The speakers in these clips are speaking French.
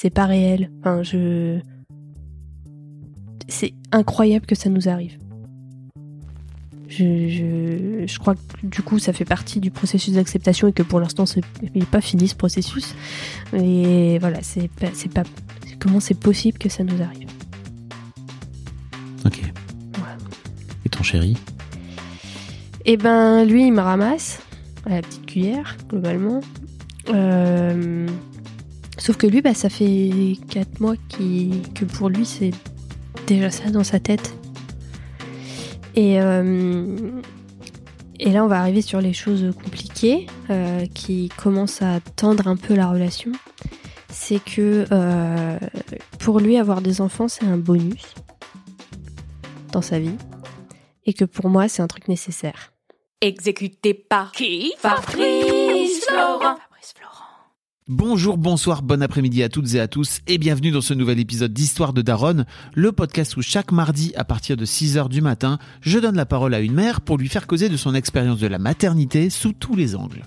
C'est pas réel. Enfin, je. C'est incroyable que ça nous arrive. Je, je, je, crois que du coup ça fait partie du processus d'acceptation et que pour l'instant il n'est pas fini ce processus. Et voilà, c'est pas, pas comment c'est possible que ça nous arrive? Ok. Et ton chéri? Eh ben lui il me ramasse à la petite cuillère globalement. Euh, sauf que lui bah ça fait 4 mois que pour lui c'est déjà ça dans sa tête. Et, euh, et là, on va arriver sur les choses compliquées euh, qui commencent à tendre un peu la relation. C'est que euh, pour lui, avoir des enfants, c'est un bonus dans sa vie. Et que pour moi, c'est un truc nécessaire. Exécuté par qui? Fabrice Florent. Bonjour, bonsoir, bon après-midi à toutes et à tous et bienvenue dans ce nouvel épisode d'Histoire de Daronne, le podcast où chaque mardi à partir de 6h du matin, je donne la parole à une mère pour lui faire causer de son expérience de la maternité sous tous les angles.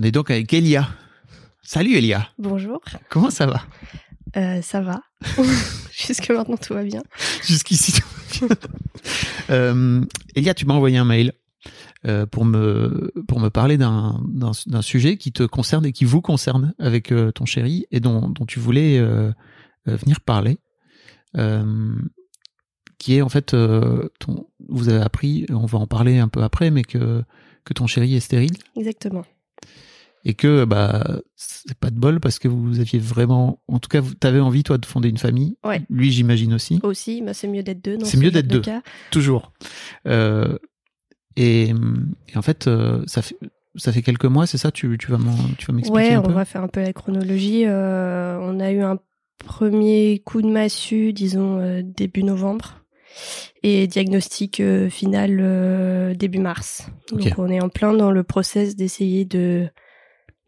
On est donc avec Elia. Salut Elia. Bonjour. Comment ça va? Euh, ça va. Jusque maintenant, tout va bien. Jusqu'ici. tout va bien. euh, Elia, tu m'as envoyé un mail euh, pour me pour me parler d'un d'un sujet qui te concerne et qui vous concerne avec euh, ton chéri et dont dont tu voulais euh, euh, venir parler. Euh, qui est en fait euh, ton, vous avez appris, on va en parler un peu après, mais que que ton chéri est stérile Exactement. Et que bah c'est pas de bol parce que vous aviez vraiment, en tout cas, tu avais envie toi de fonder une famille. Ouais. Lui, j'imagine aussi. Aussi, bah, c'est mieux d'être deux. C'est ce mieux d'être de deux. cas. Toujours. Euh, et, et en fait, euh, ça fait ça fait quelques mois, c'est ça? Tu tu vas m'expliquer Ouais, un on peu? va faire un peu la chronologie. Euh, on a eu un premier coup de massue, disons début novembre, et diagnostic euh, final euh, début mars. Donc on est en plein dans le process d'essayer de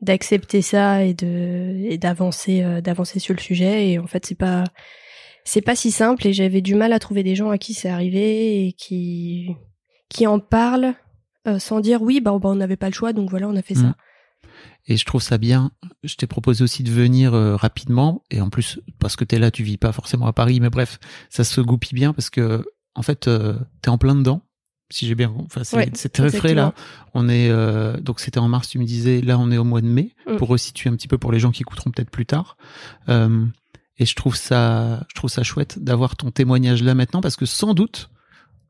d'accepter ça et de et d'avancer euh, d'avancer sur le sujet. Et en fait, c'est pas c'est pas si simple. Et j'avais du mal à trouver des gens à qui c'est arrivé et qui qui en parlent euh, sans dire oui, bah, bah, on n'avait pas le choix, donc voilà, on a fait Mm. ça. Et je trouve ça bien. Je t'ai proposé aussi de venir euh, rapidement. Et en plus, parce que t'es là, tu vis pas forcément à Paris, mais bref, ça se goupille bien parce que, en fait, euh, t'es en plein dedans. Si j'ai bien, enfin, c'est Ouais, très frais là. On est, euh, donc c'était en mars, tu me disais. Là, on est au mois de mai Mm. pour resituer un petit peu pour les gens qui écouteront peut-être plus tard. Euh, et je trouve ça, je trouve ça chouette d'avoir ton témoignage là maintenant parce que sans doute,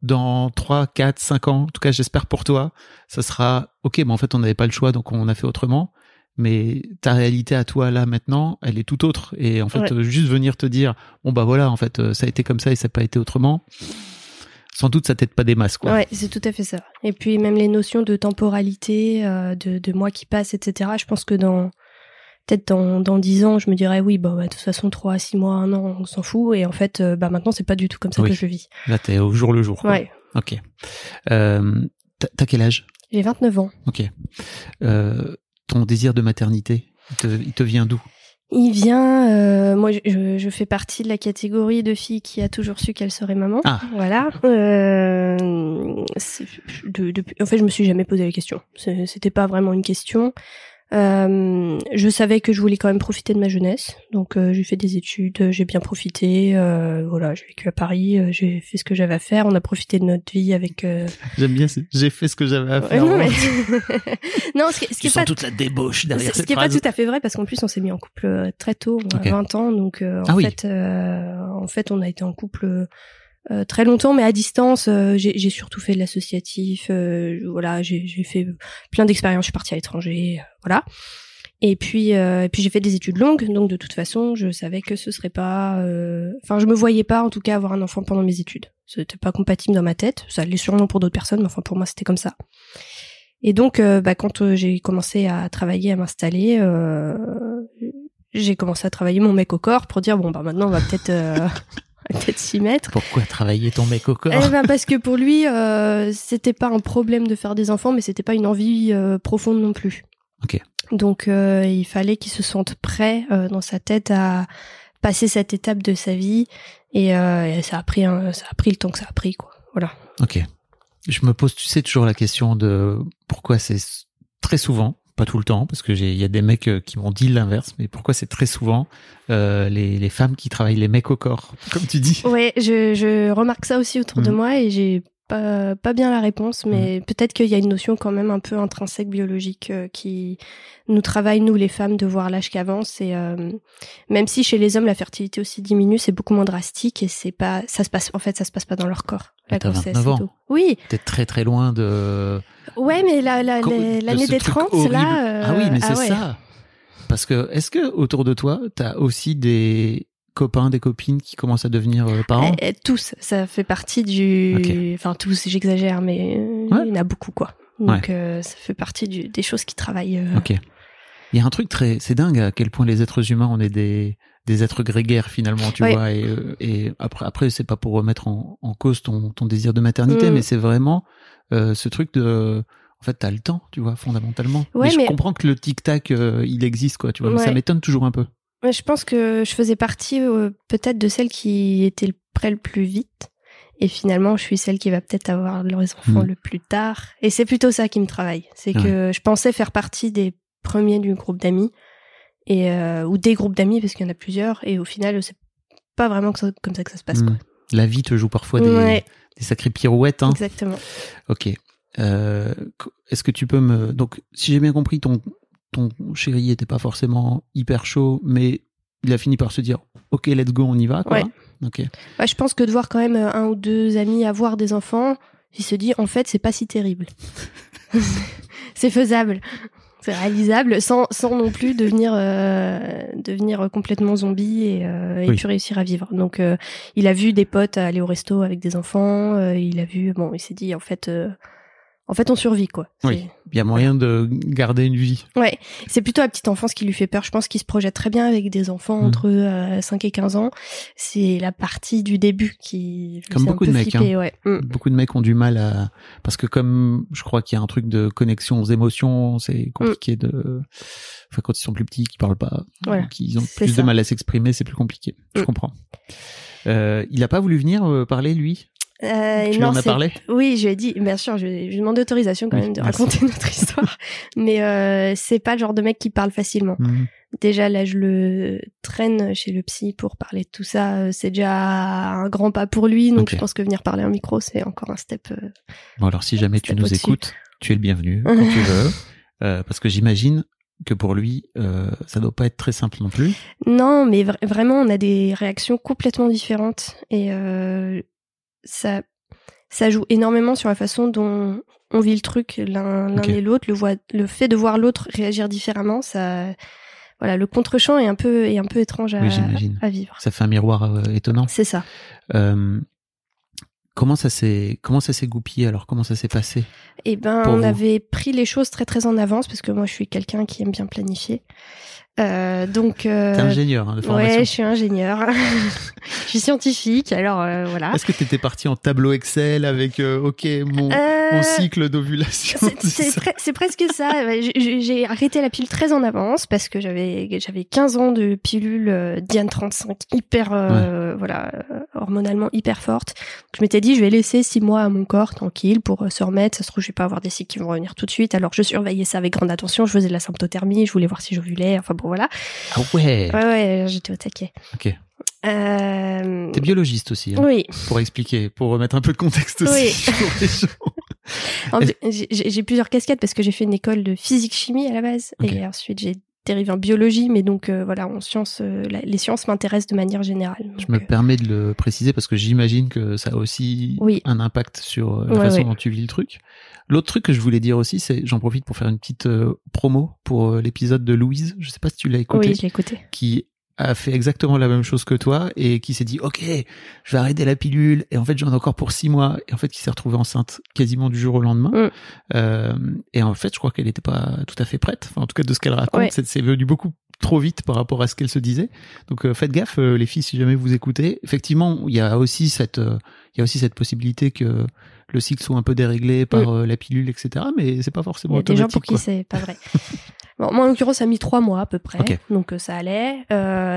dans 3, 4, 5 ans, en tout cas, j'espère pour toi, ça sera, ok, mais en fait, on n'avait pas le choix, donc on a fait autrement. Mais ta réalité à toi là maintenant, elle est tout autre. Et en fait, Ouais. euh, juste venir te dire, bon bah voilà, en fait, euh, ça a été comme ça et ça n'a pas été autrement. Sans doute, ça t'aide pas des masses, quoi. Ouais, c'est tout à fait ça. Et puis même les notions de temporalité, euh, de, de mois qui passent, etc. Je pense que dans peut-être dans dans dix ans, je me dirais oui, bah, bah, de toute façon trois six mois, un an, on s'en fout. Et en fait, euh, bah maintenant c'est pas du tout comme ça Oui. que je vis. Là, t'es au jour le jour. quoi. Ouais, Ok. Euh, T'as quel âge? J'ai 29 ans. Ok. Euh, ton désir de maternité, il te, il te vient d'où? Il vient, euh, moi je, fais partie de la catégorie de filles qui a toujours su qu'elle serait maman. Ah. Voilà. Euh, de- en fait, je me suis jamais posé la question. C'était pas vraiment une question. Euh, je savais que je voulais quand même profiter de ma jeunesse, donc euh, j'ai fait des études, j'ai bien profité. euh, voilà, j'ai vécu à Paris, euh, j'ai fait ce que j'avais à faire. On a profité de notre vie avec. euh, J'aime bien, j'ai fait ce que j'avais à faire. non, mais... non, ce qui, ce qui Tu est pas toute la débauche derrière c'est- ce cette qui est pas tout à fait vrai parce qu'en plus on s'est mis en couple euh, très tôt, on a Ok. 20 ans, donc euh, en Ah oui. fait, euh, en fait on a été en couple euh, très longtemps, mais à distance. euh, j'ai surtout fait de l'associatif, euh, voilà, j'ai fait plein d'expériences. Je suis partie à l'étranger, euh, voilà. Et puis, euh, et puis j'ai fait des études longues, donc de toute façon, je savais que ce serait pas, euh, enfin, je me voyais pas en tout cas avoir un enfant pendant mes études. C'était pas compatible dans ma tête. Ça l'est sûrement pour d'autres personnes, mais enfin pour moi c'était comme ça. Et donc, bah, quand j'ai commencé à travailler, à m'installer, j'ai commencé à travailler mon mec au corps pour dire bon bah maintenant on va peut-être peut-être s'y mettre. Pourquoi travailler ton mec au corps Eh ben, parce que pour lui, euh, c'était pas un problème de faire des enfants, mais c'était pas une envie euh, profonde non plus. Ok. Donc euh, il fallait qu'il se sente prêt dans sa tête à passer cette étape de sa vie, et, et ça a pris ça a pris le temps que ça a pris quoi. Voilà. Ok. Je me pose, tu sais, toujours la question de pourquoi c'est très souvent, pas tout le temps, parce que il y a des mecs euh, qui m'ont dit l'inverse, mais pourquoi c'est très souvent euh, les, les femmes qui travaillent les mecs au corps, comme tu dis. Ouais, je, je remarque ça aussi autour de Mhm. moi et j'ai pas, pas bien la réponse, mais peut-être qu'il y a une notion quand même un peu intrinsèque biologique euh, qui nous travaille, nous les femmes, de voir l'âge qui avance. Et euh, même si chez les hommes la fertilité aussi diminue, c'est beaucoup moins drastique et c'est pas, ça se passe, en fait, ça se passe pas dans leur corps. La t'as grossesse 29 et ans. tout. Oui, T'es très très loin de. Ouais, mais la, la, de l'année ce des truc 30, horrible. là. euh, ah oui, mais c'est ouais. ça. Parce que est-ce que autour de toi, t'as aussi des copains, des copines qui commencent à devenir euh, parents? Eh, eh, tous, ça fait partie du. Enfin, tous, j'exagère, mais euh, Ouais. il y en a beaucoup, quoi. Donc, euh, ça fait partie du, des choses qui travaillent. euh, Ok. Il y a un truc très, c'est dingue à quel point les êtres humains, on est des, des êtres grégaires finalement, tu vois. Et, euh, et après, après, c'est pas pour remettre en, en cause ton, ton désir de maternité, Mm. mais c'est vraiment euh, ce truc de, en fait, t'as le temps, tu vois, fondamentalement. Ouais, mais je comprends que le tic tac, euh, il existe, quoi, tu vois. Mais ça m'étonne toujours un peu. Ouais, je pense que je faisais partie euh, peut-être de celles qui étaient le- près le plus vite. Et finalement, je suis celle qui va peut-être avoir leurs enfants Mm. le plus tard. Et c'est plutôt ça qui me travaille. C'est que je pensais faire partie des premiers du groupe d'amis. Et, euh, ou des groupes d'amis, parce qu'il y en a plusieurs. Et au final, c'est pas vraiment ça- comme ça que ça se passe. Mm. Quoi. La vie te joue parfois des, des sacrées pirouettes. Hein. exactement. Ok. Euh, Est-ce que tu peux me donc si j'ai bien compris ton ton chéri était pas forcément hyper chaud, mais il a fini par se dire ok let's go on y va quoi. Ouais. Ok. Ouais, je pense que de voir quand même euh, un ou deux amis avoir des enfants, il se dit en fait c'est pas si terrible. c'est faisable, c'est réalisable sans, sans non plus devenir euh, devenir complètement zombie et, euh, et Oui. puis réussir à vivre. Donc euh, il a vu des potes aller au resto avec des enfants, euh, il a vu bon il s'est dit en fait euh, en fait on survit quoi. Oui. Il y a moyen de garder une vie. Ouais, c'est plutôt la petite enfance qui lui fait peur. Je pense qu'il se projette très bien avec des enfants Mm. entre euh, 5 et 15 ans. C'est la partie du début qui Comme un beaucoup peu de mecs, flipper, ouais. Mm. Beaucoup de mecs ont du mal à parce que comme je crois qu'il y a un truc de connexion aux émotions, c'est compliqué de enfin quand ils sont plus petits, qu'ils parlent pas, Voilà. qu'ils ont plus ça. de mal à s'exprimer, c'est plus compliqué. Je Mm. comprends. Euh, il a pas voulu venir euh, parler lui? Euh, Tu non, en as parlé? Oui, je lui ai dit, bien sûr, je, je demandé autorisation quand Oui, même de merci. raconter notre histoire. Mais euh, c'est pas le genre de mec qui parle facilement. Mhm. Déjà, là, je le traîne chez le psy pour parler de tout ça. Euh, C'est déjà un grand pas pour lui. Donc, je pense que venir parler en micro, c'est encore un step. euh, Bon alors si jamais tu nous écoutes, tu es le bienvenu quand tu veux, Euh, parce que j'imagine que pour lui, euh, ça doit pas être très simple non plus. Non, mais vra- vraiment, on a des réactions complètement différentes et euh, ça, ça joue énormément sur la façon dont on vit le truc l'un l'un et l'autre. Le, voit- le fait de voir l'autre réagir différemment, ça, voilà, le contre-champ est un peu est un peu étrange à, Oui, à vivre. Ça fait un miroir euh, étonnant. C'est ça. Euh, comment ça s'est comment ça s'est goupillé alors? Comment ça s'est passé? Et ben, on vous? avait pris les choses très très en avance parce que moi, je suis quelqu'un qui aime bien planifier. Euh, donc, euh, T'es ingénieur hein, de formation. ouais, je suis ingénieur. je suis scientifique. Alors euh, voilà. Est-ce que t'étais parti en tableau Excel avec euh, OK mon, Euh, mon cycle d'ovulation C'est- presque ça. Ouais, j'ai- arrêté la pilule très en avance parce que j'avais j'avais 15 ans de pilule euh, Diane 35 hyper euh, voilà hormonalement hyper forte. Donc, je m'étais dit je vais laisser six mois à mon corps tranquille pour euh, se remettre. Ça se trouve je vais pas avoir des cycles qui vont revenir tout de suite. Alors je surveillais ça avec grande attention. Je faisais de la symptothermie. Je voulais voir si j'ovulais. Enfin bon voilà. Ah ouais. Ouais ouais j'étais au taquet. Ok. Euh... T'es biologiste aussi hein, Oui. pour expliquer, pour remettre un peu de contexte aussi Oui. pour les gens. En fait, J'ai plusieurs casquettes parce que j'ai fait une école de physique-chimie à la base. Et ensuite, j'ai en biologie. Mais donc, euh, voilà, en sciences, euh, les sciences m'intéressent de manière générale. Je me euh, permets de le préciser parce que j'imagine que ça a aussi Oui. un impact sur la Ouais, façon ouais. dont tu vis le truc. L'autre truc que je voulais dire aussi, c'est j'en profite pour faire une petite promo pour l'épisode de Louise. Je sais pas si tu l'as écouté. oui, je l'ai écouté. qui a fait exactement la même chose que toi et qui s'est dit ok je vais arrêter la pilule et en fait j'en ai encore pour six mois et en fait qui s'est retrouvée enceinte quasiment du jour au lendemain Mm. Euh, et en fait je crois qu'elle n'était pas tout à fait prête enfin, en tout cas de ce qu'elle raconte Ouais. c'est c'est venu beaucoup trop vite par rapport à ce qu'elle se disait donc euh, faites gaffe euh, les filles si jamais vous écoutez effectivement il y a aussi cette euh, il y a aussi cette possibilité que le cycle soit un peu déréglé par euh, la pilule etc mais c'est pas Mm. Il forcément y a des gens pour qui c'est pas vrai. Bon, moi, en l'occurrence, ça a mis trois mois à peu près. Donc, ça allait.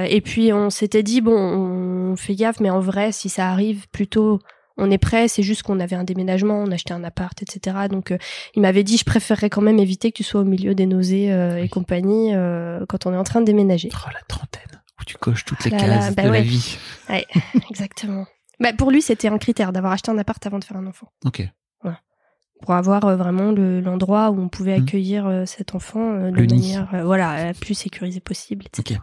Et puis, on s'était dit, bon, on fait gaffe, mais en vrai, si ça arrive plutôt on est prêt, c'est juste qu'on avait un déménagement, on achetait un appart, etc. Donc euh, il m'avait dit je préférerais quand même éviter que tu sois au milieu des nausées euh, et Oui. compagnie euh, quand on est en train de déménager. Oh, la trentaine où tu coches toutes les Là, cases bah de la ouais. vie Exactement. Bah, pour lui, c'était un critère d'avoir acheté un appart avant de faire un enfant. ok Pour avoir vraiment le- l'endroit où on pouvait Mhm. accueillir cet enfant de Le manière voilà, la plus sécurisée possible, etc.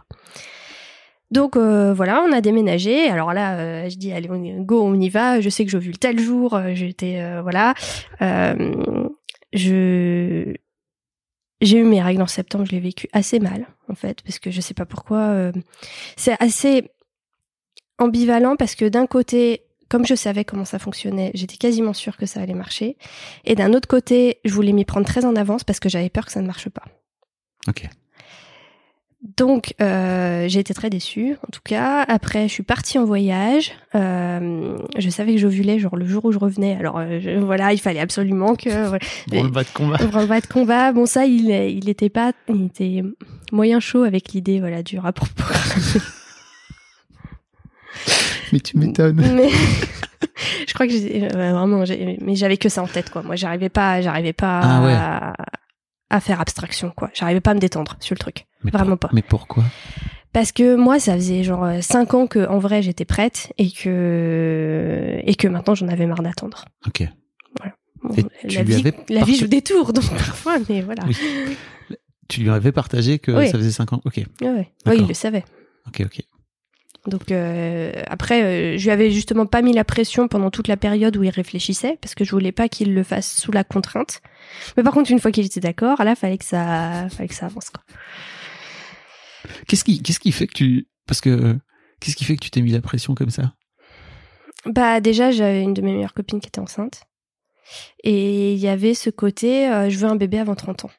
Donc euh, voilà, on a déménagé. Alors là, euh, je dis allez, on go, on y va. Je sais que j'ai vu le tel jour. euh, J'étais voilà. Je j'ai eu mes règles en septembre. Je l'ai vécu assez mal en fait parce que je sais pas pourquoi. c'est assez ambivalent parce que d'un côté, comme je savais comment ça fonctionnait, j'étais quasiment sûre que ça allait marcher. Et d'un autre côté, je voulais m'y prendre très en avance parce que j'avais peur que ça ne marche pas. ok Donc, euh, j'ai été très déçue, en tout cas. Après, je suis partie en voyage. Euh, je savais que j'ovulais, genre le jour où je revenais. Alors, euh, je- voilà, il fallait absolument que... voilà, Bon, le bas de combat. on va de combat. Bon, ça, il, il était pas... Il était moyen chaud avec l'idée, voilà, du rapport. Mais tu m'étonnes. Mais je crois que j'ai vraiment, mais j'avais que ça en tête, quoi. Moi, j'arrivais pas, j'arrivais pas Ah ouais. à, à faire abstraction, quoi. J'arrivais pas à me détendre sur le truc. Mais Vraiment pas. Mais pourquoi? Parce que moi, ça faisait genre euh, cinq ans que, en vrai, j'étais prête et que et que maintenant j'en avais marre d'attendre. Ok. Bon, Et tu la lui vie, avais la vie joue des tours, donc parfois, mais voilà. Oui. Tu lui avais partagé que Oui. ça faisait 5 ans. Ok. Ouais, D'accord. il le savait. Ok, ok. Donc euh, après, euh, je lui avais justement pas mis la pression pendant toute la période où il réfléchissait, parce que je voulais pas qu'il le fasse sous la contrainte. Mais par contre, une fois qu'il était d'accord, là, fallait que ça, fallait que ça avance. Quoi. Qu'est-ce qui, qu'est-ce qui fait que tu, parce que, qu'est-ce qui fait que tu t'es mis la pression comme ça? Bah déjà, j'avais une de mes meilleures copines qui était enceinte, et il y avait ce côté, euh, je veux un bébé avant 30 ans.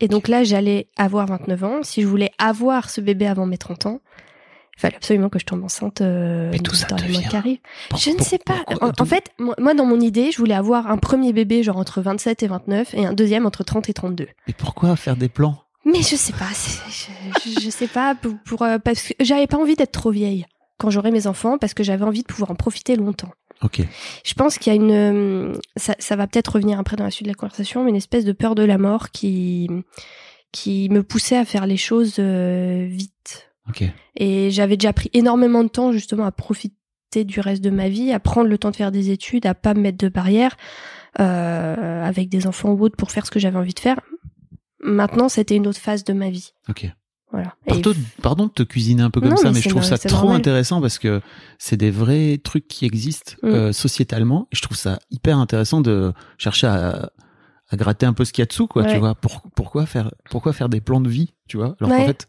Et donc là, j'allais avoir 29 ans. Si je voulais avoir ce bébé avant mes 30 ans, il fallait absolument que je tombe enceinte euh, Mais tout ça dans les mois qui arrivent. Je ne sais pas. En, fait, moi, dans mon idée, je voulais avoir un premier bébé genre entre 27 et 29 et un deuxième entre 30 et 32. Mais pourquoi faire des plans? Mais je sais pas. Je, je, sais pas pour, pour, euh, parce que j'avais pas envie d'être trop vieille quand j'aurai mes enfants parce que j'avais envie de pouvoir en profiter longtemps. Ok. Je pense qu'il y a une, euh, ça, ça va peut-être revenir après dans la suite de la conversation, mais une espèce de peur de la mort qui, qui me poussait à faire les choses euh, vite. Ok. Et j'avais déjà pris énormément de temps justement à profiter du reste de ma vie, à prendre le temps de faire des études, à pas me mettre de barrières euh, avec des enfants ou autres pour faire ce que j'avais envie de faire. Maintenant, c'était une autre phase de ma vie. Ok. Voilà. Et Pardon, de te cuisiner un peu comme Non, ça, mais mais je trouve ça trop normal. intéressant parce que c'est des vrais trucs qui existent Mm. euh, sociétalement. Et je trouve ça hyper intéressant de chercher à, à gratter un peu ce qu'il y a dessous, quoi. Tu vois, pour, pourquoi faire, pourquoi faire des plans de vie, tu vois Alors qu'en Ouais. fait,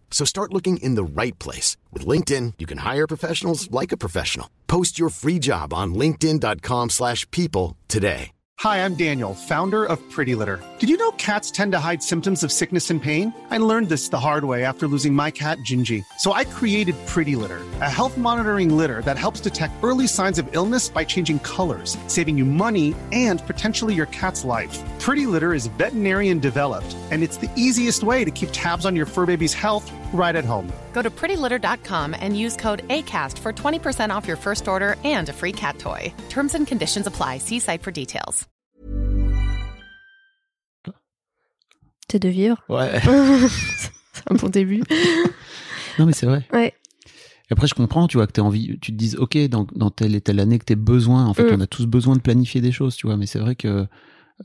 So start looking in the right place. With LinkedIn, you can hire professionals like a professional. Post your free job on linkedin.com/people slash people today. Hi, I'm Daniel, founder of Pretty Litter. Did you know cats tend to hide symptoms of sickness and pain? I learned this the hard way after losing my cat, Gingy. So I created Pretty Litter, a health monitoring litter that helps detect early signs of illness by changing colors, saving you money and potentially your cat's life. Pretty Litter is veterinarian developed, and it's the easiest way to keep tabs on your fur baby's health right at home. Go to prettylitter.com and use code ACAST for 20% off your first order and a free cat toy. Terms and conditions apply. See site for details. C'est de vivre. Ouais. c'est un bon début. non, mais c'est vrai. Ouais. Et après, je comprends, tu vois, que t'as envie, tu te dises, ok, dans, dans telle et telle année que t'aies besoin. En fait, Mm. on a tous besoin de planifier des choses, tu vois. Mais c'est vrai que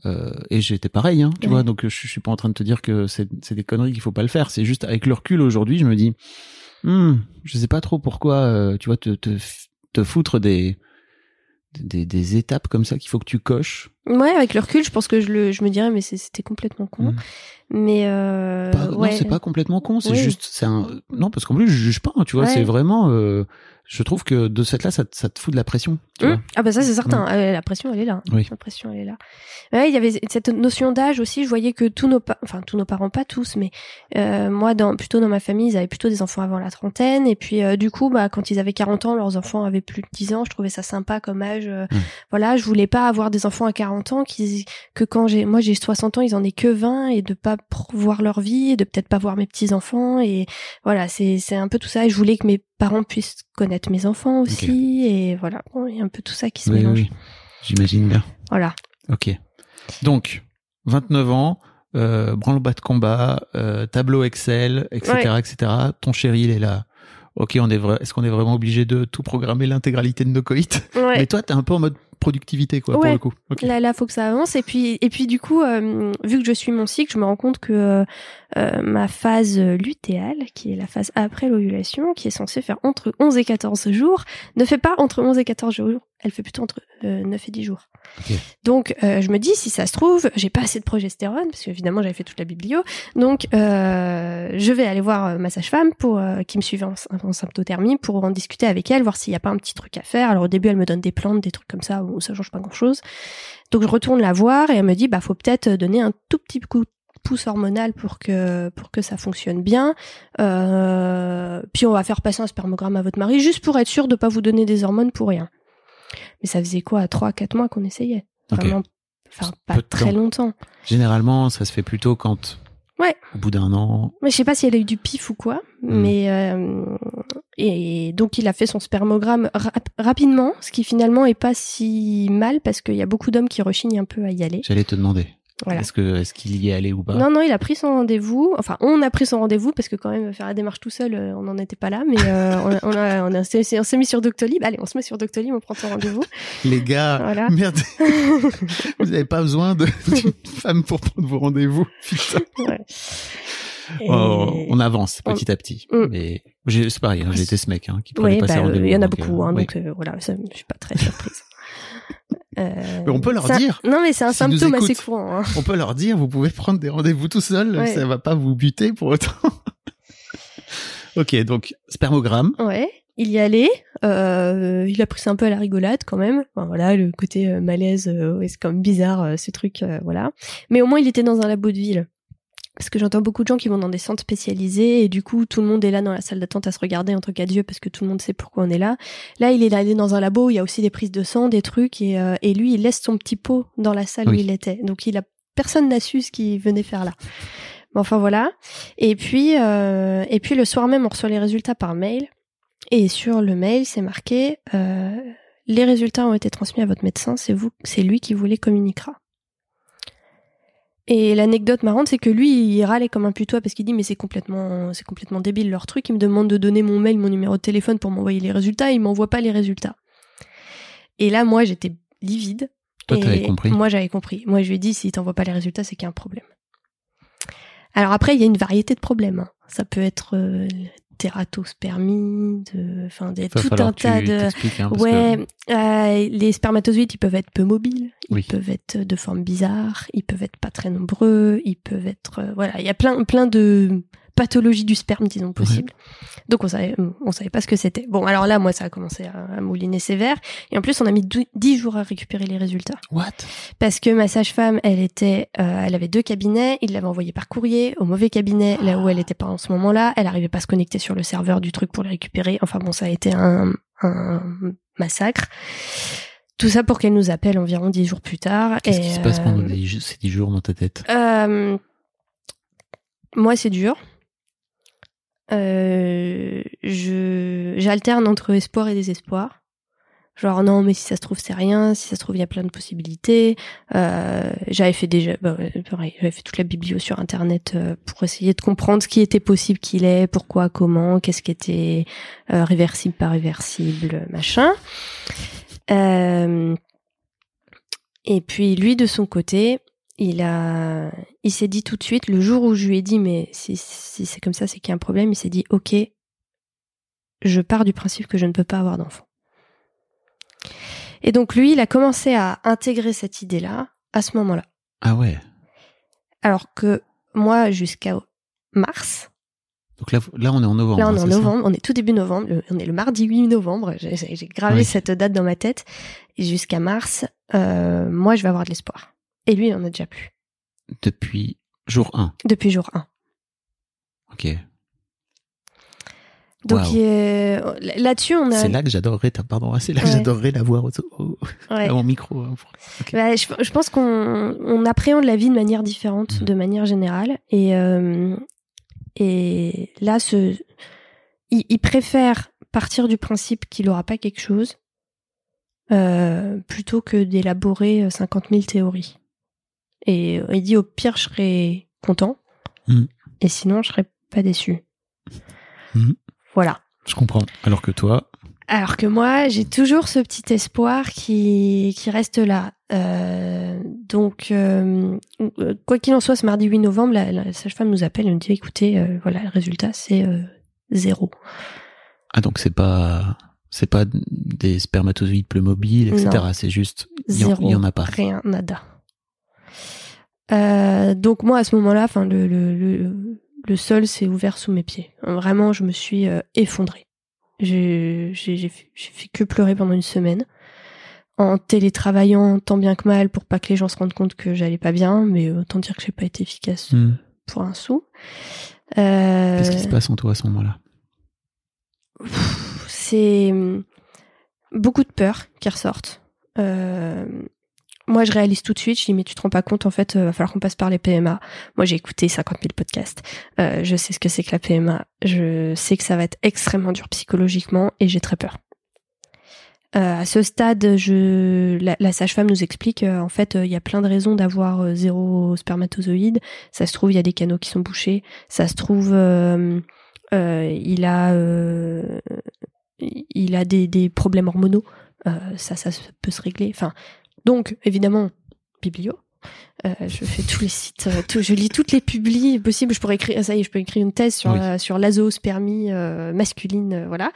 euh, et j'étais pareil, hein, tu Ouais. vois. Donc, je, je suis pas en train de te dire que c'est c'est des conneries qu'il faut pas le faire. C'est juste avec le recul aujourd'hui, je me dis, hmm, je sais pas trop pourquoi, euh, tu vois, te te, te foutre des des, des étapes comme ça qu'il faut que tu coches. Ouais, avec le recul, je pense que je, le, je me dirais, mais c'était complètement con. Mm. Mais euh, Pas- ouais. Non, c'est pas complètement con. C'est Oui. juste, c'est un. Non, parce qu'en plus, je juge pas. hein, tu vois, Ouais. c'est vraiment. Je trouve que de cette là, ça, te- ça te fout de la pression. Tu vois. Ah bah ça c'est certain, Euh, la pression elle est là. Oui. La pression elle est là. Ouais, il y avait cette notion d'âge aussi, je voyais que tous nos enfin tous nos parents pas tous mais euh, moi dans plutôt dans ma famille, ils avaient plutôt des enfants avant la trentaine et puis euh, du coup bah quand ils avaient 40 ans, leurs enfants avaient plus de 10 ans, je trouvais ça sympa comme âge euh, Hum. voilà, je voulais pas avoir des enfants à 40 ans qui que quand j'ai moi j'ai 60 ans, ils en aient que 20 et de pas voir leur vie et de peut-être pas voir mes petits-enfants et voilà, c'est c'est un peu tout ça et je voulais que mes parents puissent connaître mes enfants aussi et voilà, Bon, il y a un peu tout ça qui se Oui, mélange. oui. J'imagine bien. Voilà. Ok. Donc, 29 ans, euh, branle-bas de combat, euh, tableau Excel, etc., Ouais. etc. Ton chéri, il est là. Ok, on est vrai. Est-ce qu'on est vraiment obligé de tout programmer l'intégralité de nos coïts? Ouais. Mais toi, t'es un peu en mode productivité, quoi, pour le coup. Là, là, faut que ça avance. Et puis, et puis du coup, euh, vu que je suis mon cycle, je me rends compte que euh, euh, ma phase lutéale, qui est la phase après l'ovulation, qui est censée faire entre 11 et 14 jours, ne fait pas entre 11 et 14 jours. Elle fait plutôt entre euh, 9 et 10 jours. Donc, je me dis, si ça se trouve, j'ai pas assez de progestérone, parce qu'évidemment, j'avais fait toute la biblio. Donc, je vais aller voir ma sage-femme pour qui me suivait en, en symptothermie pour en discuter avec elle, voir s'il n'y a pas un petit truc à faire. Alors, au début, elle me donne des plantes, des trucs comme ça, ça change pas grand-chose. Donc, je retourne la voir et elle me dit, bah, faut peut-être donner un tout petit coup de pouce hormonal pour que pour que ça fonctionne bien. Euh, puis on va faire passer un spermogramme à votre mari juste pour être sûr de pas vous donner des hormones pour rien. Mais ça faisait quoi, trois, quatre mois qu'on essayait? Vraiment, enfin pas très temps. longtemps. Généralement, ça se fait plutôt quand, Ouais. au bout d'un an, Mais je sais pas si elle a eu du pif ou quoi. Hmm. Mais euh, et donc il a fait son spermogramme rap- rapidement, ce qui finalement est pas si mal parce qu'il y a beaucoup d'hommes qui rechignent un peu à y aller. j'allais te demander. Voilà. Est-ce que, est-ce qu'il y est allé ou pas? Non, non, il a pris son rendez-vous. Enfin, on a pris son rendez-vous parce que quand même faire la démarche tout seul, euh, on n'en était pas là. Mais euh, on, a, on, a, on, a- s'est- on s'est mis sur Doctolib. Allez, on se met sur Doctolib, on prend son rendez-vous. Les gars, Voilà. merde, vous n'avez pas besoin de- d'une femme pour prendre vos rendez-vous. Putain. Ouais. Et- Oh, on avance on- petit à petit. Mm. Mais c'est pareil, hein, j'ai été ce mec hein, qui prenait Ouais, pas ses bah, euh, rendez-vous. il y en a donc, beaucoup, euh, hein, oui. donc euh, voilà, ça, je suis pas très surprise. Euh, Mais on peut leur un- dire. Non, mais c'est un symptôme assez courant. hein. On peut leur dire, vous pouvez prendre des rendez-vous tout seul, Ouais. ça va pas vous buter pour autant. ok, donc spermogramme. Ouais, il y allait. Euh, il a pris ça un peu à la rigolade quand même. Enfin, voilà, le côté euh, malaise, euh, c'est quand même bizarre euh, ce truc, euh, voilà. Mais au moins, il était dans un labo de ville. Parce que j'entends beaucoup de gens qui vont dans des centres spécialisés et du coup tout le monde est là dans la salle d'attente à se regarder entre quatre yeux parce que tout le monde sait pourquoi on est là. Là il est allé dans un labo, où il y a aussi des prises de sang, des trucs et, euh, et lui il laisse son petit pot dans la salle où il était. Donc il a personne n'a su ce qu'il venait faire là. Mais enfin voilà. Et puis euh, et puis le soir même on reçoit les résultats par mail Et sur le mail, c'est marqué euh, les résultats ont été transmis à votre médecin, c'est vous, c'est lui qui vous les communiquera. Et l'anecdote marrante, c'est que lui, il râlait comme un putois parce qu'il dit mais c'est complètement, c'est complètement débile leur truc. Il me demande de donner mon mail, mon numéro de téléphone pour m'envoyer les résultats, il m'envoie pas les résultats. Et là, moi, j'étais livide. Toi, et t'avais compris. Moi, j'avais compris. Moi, je lui ai dit s'il t'envoie pas les résultats, c'est qu'il y a un problème. Alors après, il y a une variété de problèmes. hein. Ça peut être euh, tératospermie, de, enfin, des- Va tout un tas de. hein, Ouais, que- euh, les spermatozoïdes, ils peuvent être peu mobiles, ils Oui. peuvent être de forme bizarre, ils peuvent être pas très nombreux, ils peuvent être, euh, voilà, il y a plein, plein de pathologies du sperme, disons, possibles. Donc on savait, on savait pas ce que c'était. Bon, alors là, moi, ça a commencé à, à mouliner sévère, et en plus, on a mis dou- 10 jours à récupérer les résultats. What? Parce que ma sage-femme, elle était, euh, elle avait deux cabinets, il l'avait envoyé par courrier au mauvais cabinet, là où elle était pas en ce moment-là. Elle arrivait pas à se connecter sur le serveur du truc pour les récupérer. Enfin bon, ça a été un, un massacre. Tout ça pour qu'elle nous appelle environ dix jours plus tard. Qu'est-ce qui se passe pendant euh, les- ces 10 jours dans ta tête? Euh, Moi, c'est dur. Euh, je j'alterne entre espoir et désespoir. Genre non, mais si ça se trouve c'est rien, si ça se trouve il y a plein de possibilités. Euh, j'avais fait déjà, bah, pareil, j'avais fait toute la biblio sur internet euh, pour essayer de comprendre ce qui était possible qu'il est, pourquoi, comment, qu'est-ce qui était euh, réversible, pas réversible, machin. Et puis lui de son côté, il a, il s'est dit tout de suite le jour où je lui ai dit mais si, si c'est comme ça c'est qu'il y a un problème, il s'est dit ok, je pars du principe que je ne peux pas avoir d'enfant. Et donc lui, il a commencé à intégrer cette idée-là à ce moment-là. Ah ouais. Alors que moi, jusqu'à mars, Donc là, là, on est en novembre. là on hein, est en novembre, on est tout début novembre, le- on est le mardi 8 novembre, j'ai- gravé Oui. cette date dans ma tête, et jusqu'à mars, euh, moi je vais avoir de l'espoir. Et lui, il en a déjà plus, Depuis jour 1. depuis jour 1. Ok. Donc est- là-dessus, on a... C'est là que j'adorerais, pardon, c'est là que j'adorerais la voir au, au- ouais. à mon micro. hein. Bah, je, je pense qu'on on appréhende la vie de manière différente, Mhm. de manière générale. Et, euh, et là, ce, il, il préfère partir du principe qu'il n'aura pas quelque chose euh, plutôt que d'élaborer euh, 50 000 théories. Et euh, il dit au pire, je serai content. Mhm. Et sinon, je serai pas déçu. Mhm. Voilà. Je comprends. Alors que toi, Alors que moi, j'ai toujours ce petit espoir qui, qui reste là. Euh, donc, euh, quoi qu'il en soit, ce mardi 8 novembre, la, la sage-femme nous appelle et nous dit écoutez, euh, voilà, le résultat, c'est zéro. ah donc c'est pas, c'est pas des spermatozoïdes plus mobiles, etc. C'est juste, il y, en- Zéro. il y en a pas. Rien, nada. Euh, donc moi, à ce moment-là, enfin, le, le, le, le sol s'est ouvert sous mes pieds. Vraiment, je me suis euh, effondrée. J'ai fait que pleurer pendant une semaine. En télétravaillant tant bien que mal pour pas que les gens se rendent compte que j'allais pas bien, mais autant dire que j'ai pas été efficace Hmm. pour un sou. Euh, Qu'est-ce qui se passe en toi à ce moment-là? c'est hum, beaucoup de peur qui ressortent. Euh, moi, je réalise tout de suite. Je dis, mais tu te rends pas compte, en fait, euh, va falloir qu'on passe par les PMA. Moi, j'ai écouté 50 000 podcasts. Euh, je sais ce que c'est que la PMA. Je sais que ça va être extrêmement dur psychologiquement et j'ai très peur. Euh, à ce stade, je, la, la sage-femme nous explique, euh, en fait, euh, il y a plein de raisons d'avoir euh, zéro spermatozoïde. Ça se trouve, il y a des canaux qui sont bouchés. Ça se trouve, il a, il a des, des problèmes hormonaux. Euh, ça, ça peut se régler. Enfin, donc, évidemment, biblio. Euh, je fais tous les sites, euh, tout- je lis toutes les publis possibles. Je pourrais écrire, ça y est, je peux écrire une thèse sur Oui. la- sur l'azospermie euh, masculine, euh, voilà.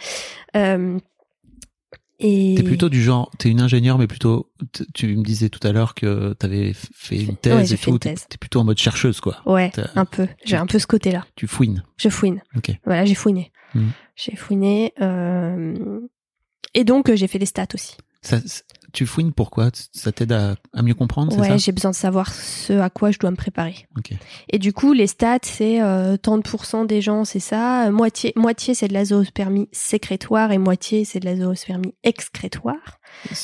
Et T'es plutôt du genre, t'es une ingénieure, mais plutôt, tu me disais tout à l'heure que t'avais fait une thèse Ouais, et fait tout. T'es thèse. t'es plutôt en mode chercheuse, quoi. ouais, t'as- un peu. J'ai un peu ce côté-là. Tu fouines. Je fouine. Ok. Voilà, j'ai fouiné. Mhm. J'ai fouiné. Et donc, j'ai fait des stats aussi. Ça, tu fouines pourquoi? Ça t'aide à, à mieux comprendre, Ouais, j'ai besoin de savoir ce à quoi je dois me préparer. Et du coup, les stats, c'est euh, tant de pourcents des gens, c'est ça. euh, Moitié, moitié c'est de la zoospermie sécrétoire et moitié c'est de la zoospermie excrétoire.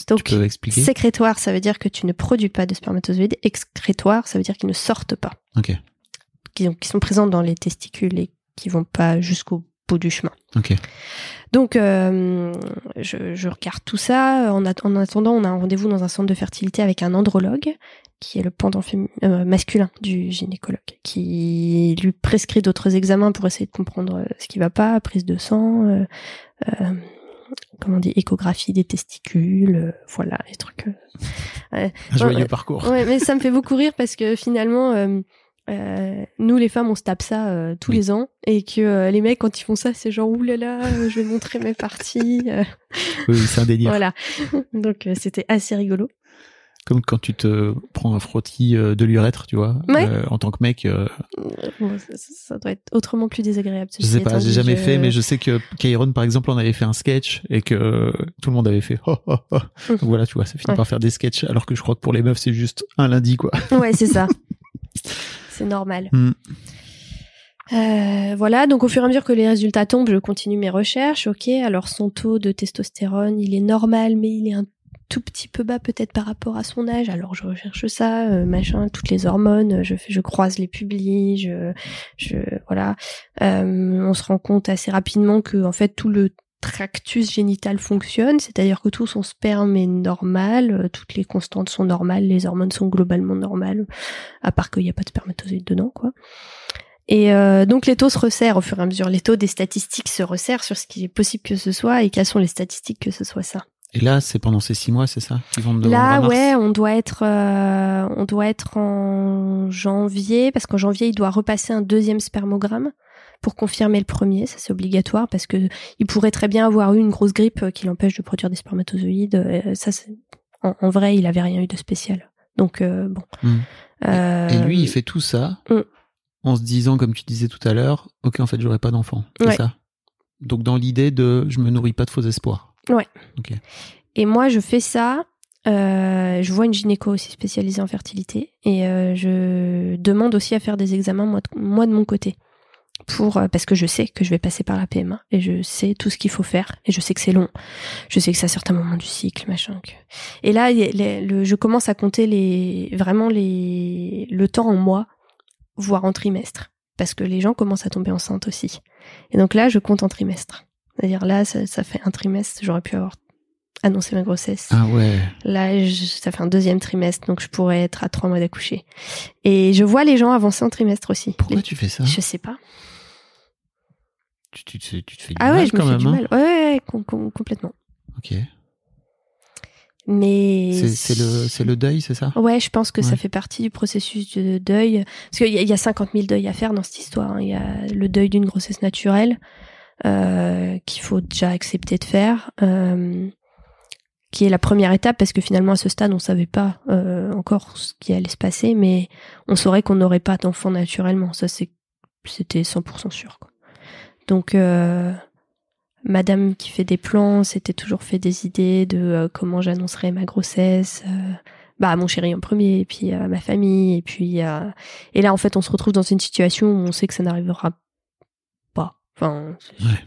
Donc, tu peux expliquer? Sécrétoire, ça veut dire que tu ne produis pas de spermatozoïdes. Excrétoire, ça veut dire qu'ils ne sortent pas. Ok. Qui, qui sont présents dans les testicules et qui vont pas jusqu'au bout du chemin. Donc, euh, je, je regarde tout ça. En, at- en attendant, on a un rendez-vous dans un centre de fertilité avec un andrologue, qui est le pendant euh, masculin du gynécologue, qui lui prescrit d'autres examens pour essayer de comprendre euh, ce qui va pas, prise de sang, euh, comment on dit, échographie des testicules, voilà, les trucs. Un joyeux parcours. Ouais, mais ça me fait beaucoup rire parce que finalement, euh, nous les femmes, on se tape ça euh, tous Oui. les ans et que euh, les mecs, quand ils font ça, c'est genre oulala, euh, je vais montrer mes parties. euh, Oui, c'est un délire. voilà. Donc euh, c'était assez rigolo. Comme quand tu te prends un frottis de l'urètre, tu vois. Ouais. Euh, en tant que mec, euh, Bon, ça, ça- doit être autrement plus désagréable. je sais pas, j'ai jamais fait, mais je sais que Kairon, par exemple, on avait fait un sketch et que tout le monde avait fait. Oh, oh, oh. Donc voilà, tu vois, ça finit Ouais. par faire des sketchs, alors que je crois que pour les meufs, c'est juste un lundi, quoi. Ouais, c'est ça. normal. Hmm. Euh, voilà, donc au fur et à mesure que les résultats tombent, je continue mes recherches. Ok, alors son taux de testostérone, il est normal, mais il est un tout petit peu bas peut-être par rapport à son âge. Alors je recherche ça, euh, machin, toutes les hormones, je je croise les publis, je, je, voilà. Euh, on se rend compte assez rapidement que en fait tout le tractus génital fonctionne, c'est-à-dire que tout son sperme est normal, euh, toutes les constantes sont normales, les hormones sont globalement normales, à part qu'il n'y a pas de spermatozoïdes dedans, quoi. Et euh, donc les taux se resserrent au fur et à mesure, les taux des statistiques se resserrent sur ce qui est possible que ce soit et quelles sont les statistiques que ce soit ça. Et là, c'est pendant ces six mois, c'est ça vont me Là, ouais, on doit être, euh, on doit être en janvier parce qu'en janvier il doit repasser un deuxième spermogramme pour confirmer le premier. Ça c'est obligatoire parce que il pourrait très bien avoir eu une grosse grippe euh, qui l'empêche de produire des spermatozoïdes. Euh, Ça, c'est en, en vrai, il avait rien eu de spécial. Donc euh, bon. Hmm. Euh, Et lui, il fait tout ça Mm. en se disant, comme tu disais tout à l'heure, ok, en fait, j'aurai pas d'enfant. C'est Ouais. ça? Donc, dans l'idée de je me nourris pas de faux espoirs. Ouais. Ok. Et moi, je fais ça. euh, je vois une gynéco aussi spécialisée en fertilité et euh, je demande aussi à faire des examens moi de, moi de mon côté pour euh, parce que je sais que je vais passer par la PMA et je sais tout ce qu'il faut faire et je sais que c'est long. Je sais que c'est à certains moments du cycle, machin. que- Et là, je commence à compter les vraiment les le temps en mois, voire en trimestre, parce que les gens commencent à tomber enceintes aussi. Et donc là, je compte en trimestre. C'est-à-dire là, ça fait un trimestre, j'aurais pu avoir annoncé ma grossesse. Ah ouais. Là, je- ça fait un deuxième trimestre, donc je pourrais être à trois mois d'accoucher. Et je vois les gens avancer en trimestre aussi. Pourquoi Les- tu fais ça? Je sais pas. tu, tu, te- tu te fais du Ah mal ouais, je me quand fais même. du hein? mal. Ouais, ouais, ouais, com- com- complètement. Ok. Mais C'est le, le deuil, c'est ça? Ouais, je pense que ça fait partie du processus de deuil. Parce qu'il y, a- il y a 50 000 deuils à faire dans cette histoire. hein. Il y a le deuil d'une grossesse naturelle euh, qu'il faut déjà accepter de faire, euh, qui est la première étape parce que finalement à ce stade on savait pas euh, encore ce qui allait se passer, mais on saurait qu'on n'aurait pas d'enfant naturellement. Ça c'est c'était 100% sûr. Quoi. Donc euh, Madame qui fait des plans, s'était toujours fait des idées de euh, comment j'annoncerais ma grossesse. bah à mon chéri en premier, et puis à ma famille, et puis et là en fait on se retrouve dans une situation où on sait que ça n'arrivera pas. Enfin, Ouais.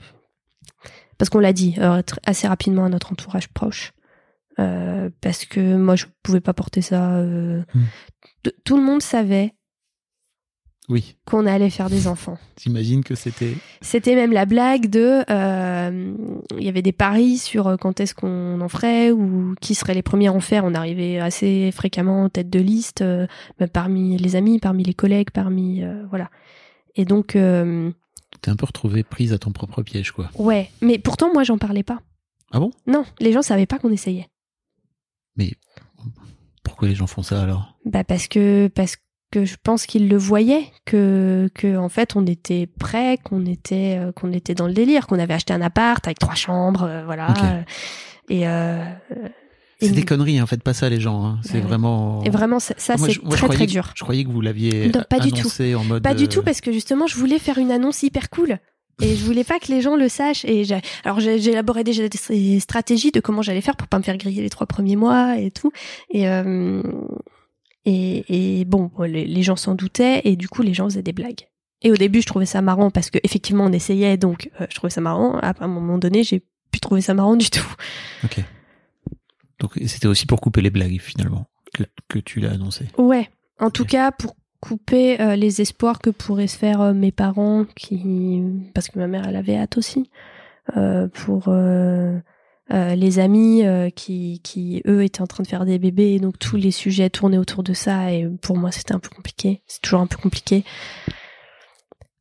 parce qu'on l'a dit assez rapidement à notre entourage proche, Euh, parce que moi je pouvais pas porter ça. euh, Hmm. Tout le monde savait Oui. qu'on allait faire des enfants. J'imagine que c'était. C'était même la blague de, euh, il y avait des paris sur quand est-ce qu'on en ferait ou qui seraient les premiers à en faire. On arrivait assez fréquemment en tête de liste, euh, parmi les amis, parmi les collègues, parmi euh, voilà. Et donc T'es un peu retrouvé prise à ton propre piège, quoi. ouais, mais pourtant moi j'en parlais pas. Ah bon? Non, les gens savaient pas qu'on essayait. Pourquoi les gens font ça alors? Bah parce que parce que je pense qu'ils le voyaient que que en fait on était prêts, qu'on était euh, qu'on était dans le délire, qu'on avait acheté un appart avec trois chambres, euh, voilà. Euh, Et euh, C'est des conneries, hein. faites pas ça, les gens. hein. C'est ouais. vraiment. Et vraiment, ça, c'est très très que- dur. Je croyais que vous l'aviez Non, pas du tout. annoncé en mode. Pas du tout, parce que justement, je voulais faire une annonce hyper cool. Et je voulais pas que les gens le sachent. Et j'ai, alors j'ai élaboré déjà des stratégies de comment j'allais faire pour pas me faire griller les trois premiers mois et tout. Et euh, et, et bon, les, les gens s'en doutaient et du coup les gens faisaient des blagues. Et au début, je trouvais ça marrant parce que effectivement on essayait, donc euh, je trouvais ça marrant. À un moment donné, j'ai plus trouvé ça marrant du tout. Ok. Donc c'était aussi pour couper les blagues finalement que, que tu l'as annoncé. Ouais. En tout cas, pour couper euh, les espoirs que pourraient se faire euh, mes parents, qui parce que ma mère elle avait hâte aussi, euh, pour euh, les amis qui, qui eux étaient en train de faire des bébés, donc tous les sujets tournaient autour de ça, et pour moi c'était un peu compliqué, c'est toujours un peu compliqué.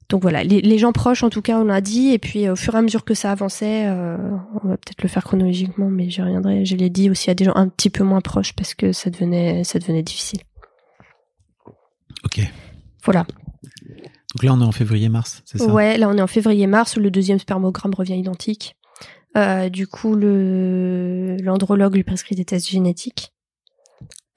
Donc voilà, les, gens proches en tout cas on l'a dit, et puis au fur et à mesure que ça avançait, on va peut-être le faire chronologiquement, mais j'y reviendrai. Je l'ai dit aussi à des gens un petit peu moins proches parce que ça devenait ça devenait difficile. Ok. Voilà. Donc là, on est en février-mars, c'est ça? Ouais, là on est en février-mars, le deuxième spermogramme revient identique. Euh, du coup, le l'andrologue lui prescrit des tests génétiques.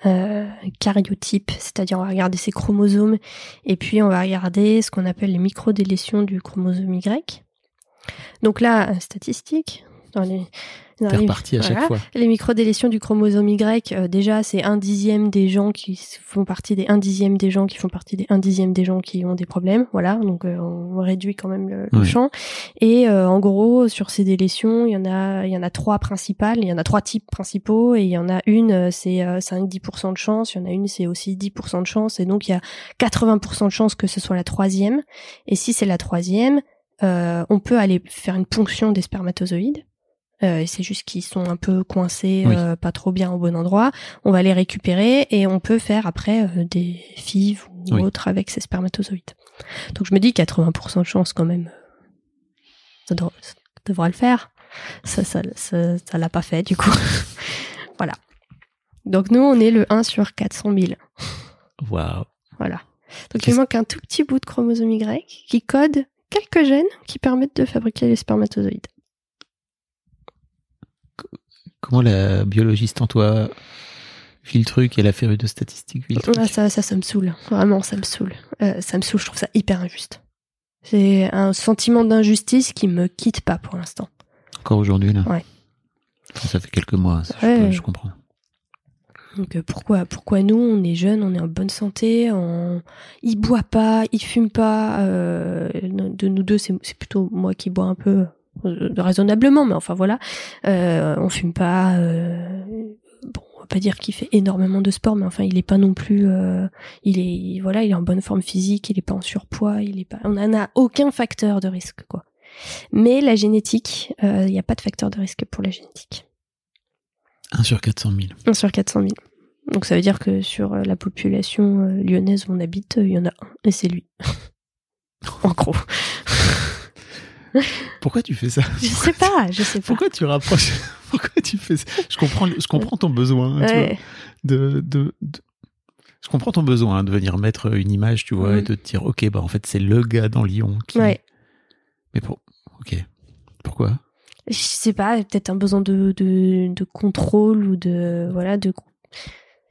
Euh, cariotype, c'est-à-dire on va regarder ses chromosomes et puis on va regarder ce qu'on appelle les microdélétions du chromosome Y. Donc là, statistique, dans les, dans T'es les- reparti à chaque voilà. fois. Les microdélétions du chromosome Y, euh, déjà, c'est un dixième des gens qui font partie des un dixième des gens qui font partie des un dixième des gens qui ont des problèmes. Voilà, donc euh, on réduit quand même le, le Oui. champ. Et euh, en gros, sur ces délétions, il y en a, il y en a trois principales. Il y en a trois types principaux, et il y en a une, euh, c'est euh, 5-10% de chance. Il y en a une, c'est aussi 10% de chance. Et donc il y a 80% de chance que ce soit la troisième. Et si c'est la troisième, euh, on peut aller faire une ponction des spermatozoïdes. Euh, c'est juste qu'ils sont un peu coincés, Oui. euh, pas trop bien au bon endroit. On va les récupérer et on peut faire après euh, des fives ou Oui. autres avec ces spermatozoïdes. Donc je me dis 80% de chance quand même, ça, devra- ça devra le faire. Ça, ça, ça, ça l'a pas fait du coup. voilà. Donc nous on est le 1 sur 400 000. Waouh. Voilà. Donc il manque un tout petit bout de chromosome Y qui code quelques gènes qui permettent de fabriquer les spermatozoïdes. Comment la biologiste en toi vit le truc et la férue de statistiques vit le truc Ah, ça, ça, ça me saoule. Vraiment, ça me saoule. Euh, ça me saoule, je trouve ça hyper injuste. C'est un sentiment d'injustice qui me quitte pas pour l'instant. Encore aujourd'hui, là Ouais. Enfin, Ça fait quelques mois, ça, je Ouais. peux- je, comprends. Donc euh, pourquoi, pourquoi nous, on est jeunes, on est en bonne santé, on... il boit pas, il fume pas. euh, De nous deux, c'est plutôt moi qui bois un peu raisonnablement, mais enfin voilà. Euh, on fume pas. euh, Bon, on va pas dire qu'il fait énormément de sport, mais enfin, il est pas non plus. euh, Il est voilà, il est en bonne forme physique, il est pas en surpoids, il est pas. On en a aucun facteur de risque, quoi. Mais la génétique, euh, il n'y a pas de facteur de risque pour la génétique. 1 sur 400 000. 1 sur 400 000. Donc ça veut dire que sur euh, la population euh, lyonnaise où on habite, euh, il y en a un, et c'est lui. en gros. Pourquoi tu fais ça Je sais pas, je sais pas. Pourquoi tu rapproches Pourquoi tu fais ça Je comprends, je comprends ton besoin, tu vois, Ouais. de, de, de- Je comprends ton besoin hein, de venir mettre une image, tu vois, et de te dire, ok, bah en fait c'est le gars dans Lyon qui. Ouais. Mais pour, ok. Pourquoi? Je sais pas, peut-être un besoin de, de, de contrôle ou de voilà de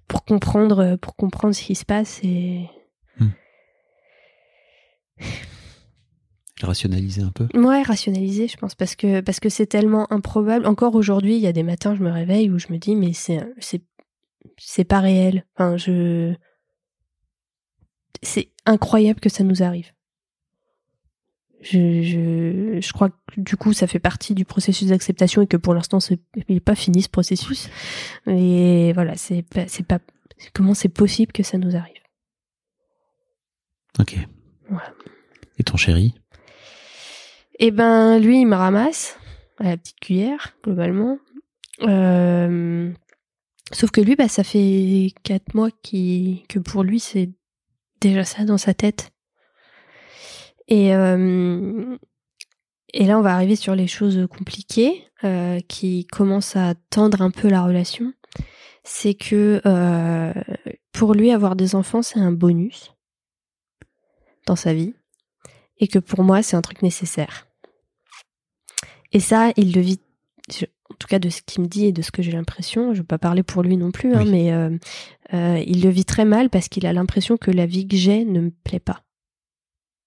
pour comprendre pour comprendre ce qui se passe et Rationaliser un peu. ouais rationaliser je pense parce que parce que c'est tellement improbable. Encore aujourd'hui il y a des matins je me réveille où je me dis mais c'est c'est c'est pas réel. Enfin je c'est incroyable que ça nous arrive. Je, je, je crois que du coup ça fait partie du processus d'acceptation et que pour l'instant il n'est pas fini ce processus. Et voilà c'est pas comment c'est possible que ça nous arrive? Ok. Et ton chéri? Et ben lui, il me ramasse à la petite cuillère, globalement. Euh, Sauf que lui, bah, ça fait quatre mois qui... que pour lui, c'est déjà ça dans sa tête. Et, euh, là, on va arriver sur les choses compliquées euh, qui commencent à tendre un peu la relation. C'est que pour lui, avoir des enfants, c'est un bonus dans sa vie. Et que pour moi, c'est un truc nécessaire. Et ça, il le vit, je- en tout cas de ce qu'il me dit et de ce que j'ai l'impression, je ne veux pas parler pour lui non plus, hein, Oui. mais euh, euh, il le vit très mal parce qu'il a l'impression que la vie que j'ai ne me plaît pas.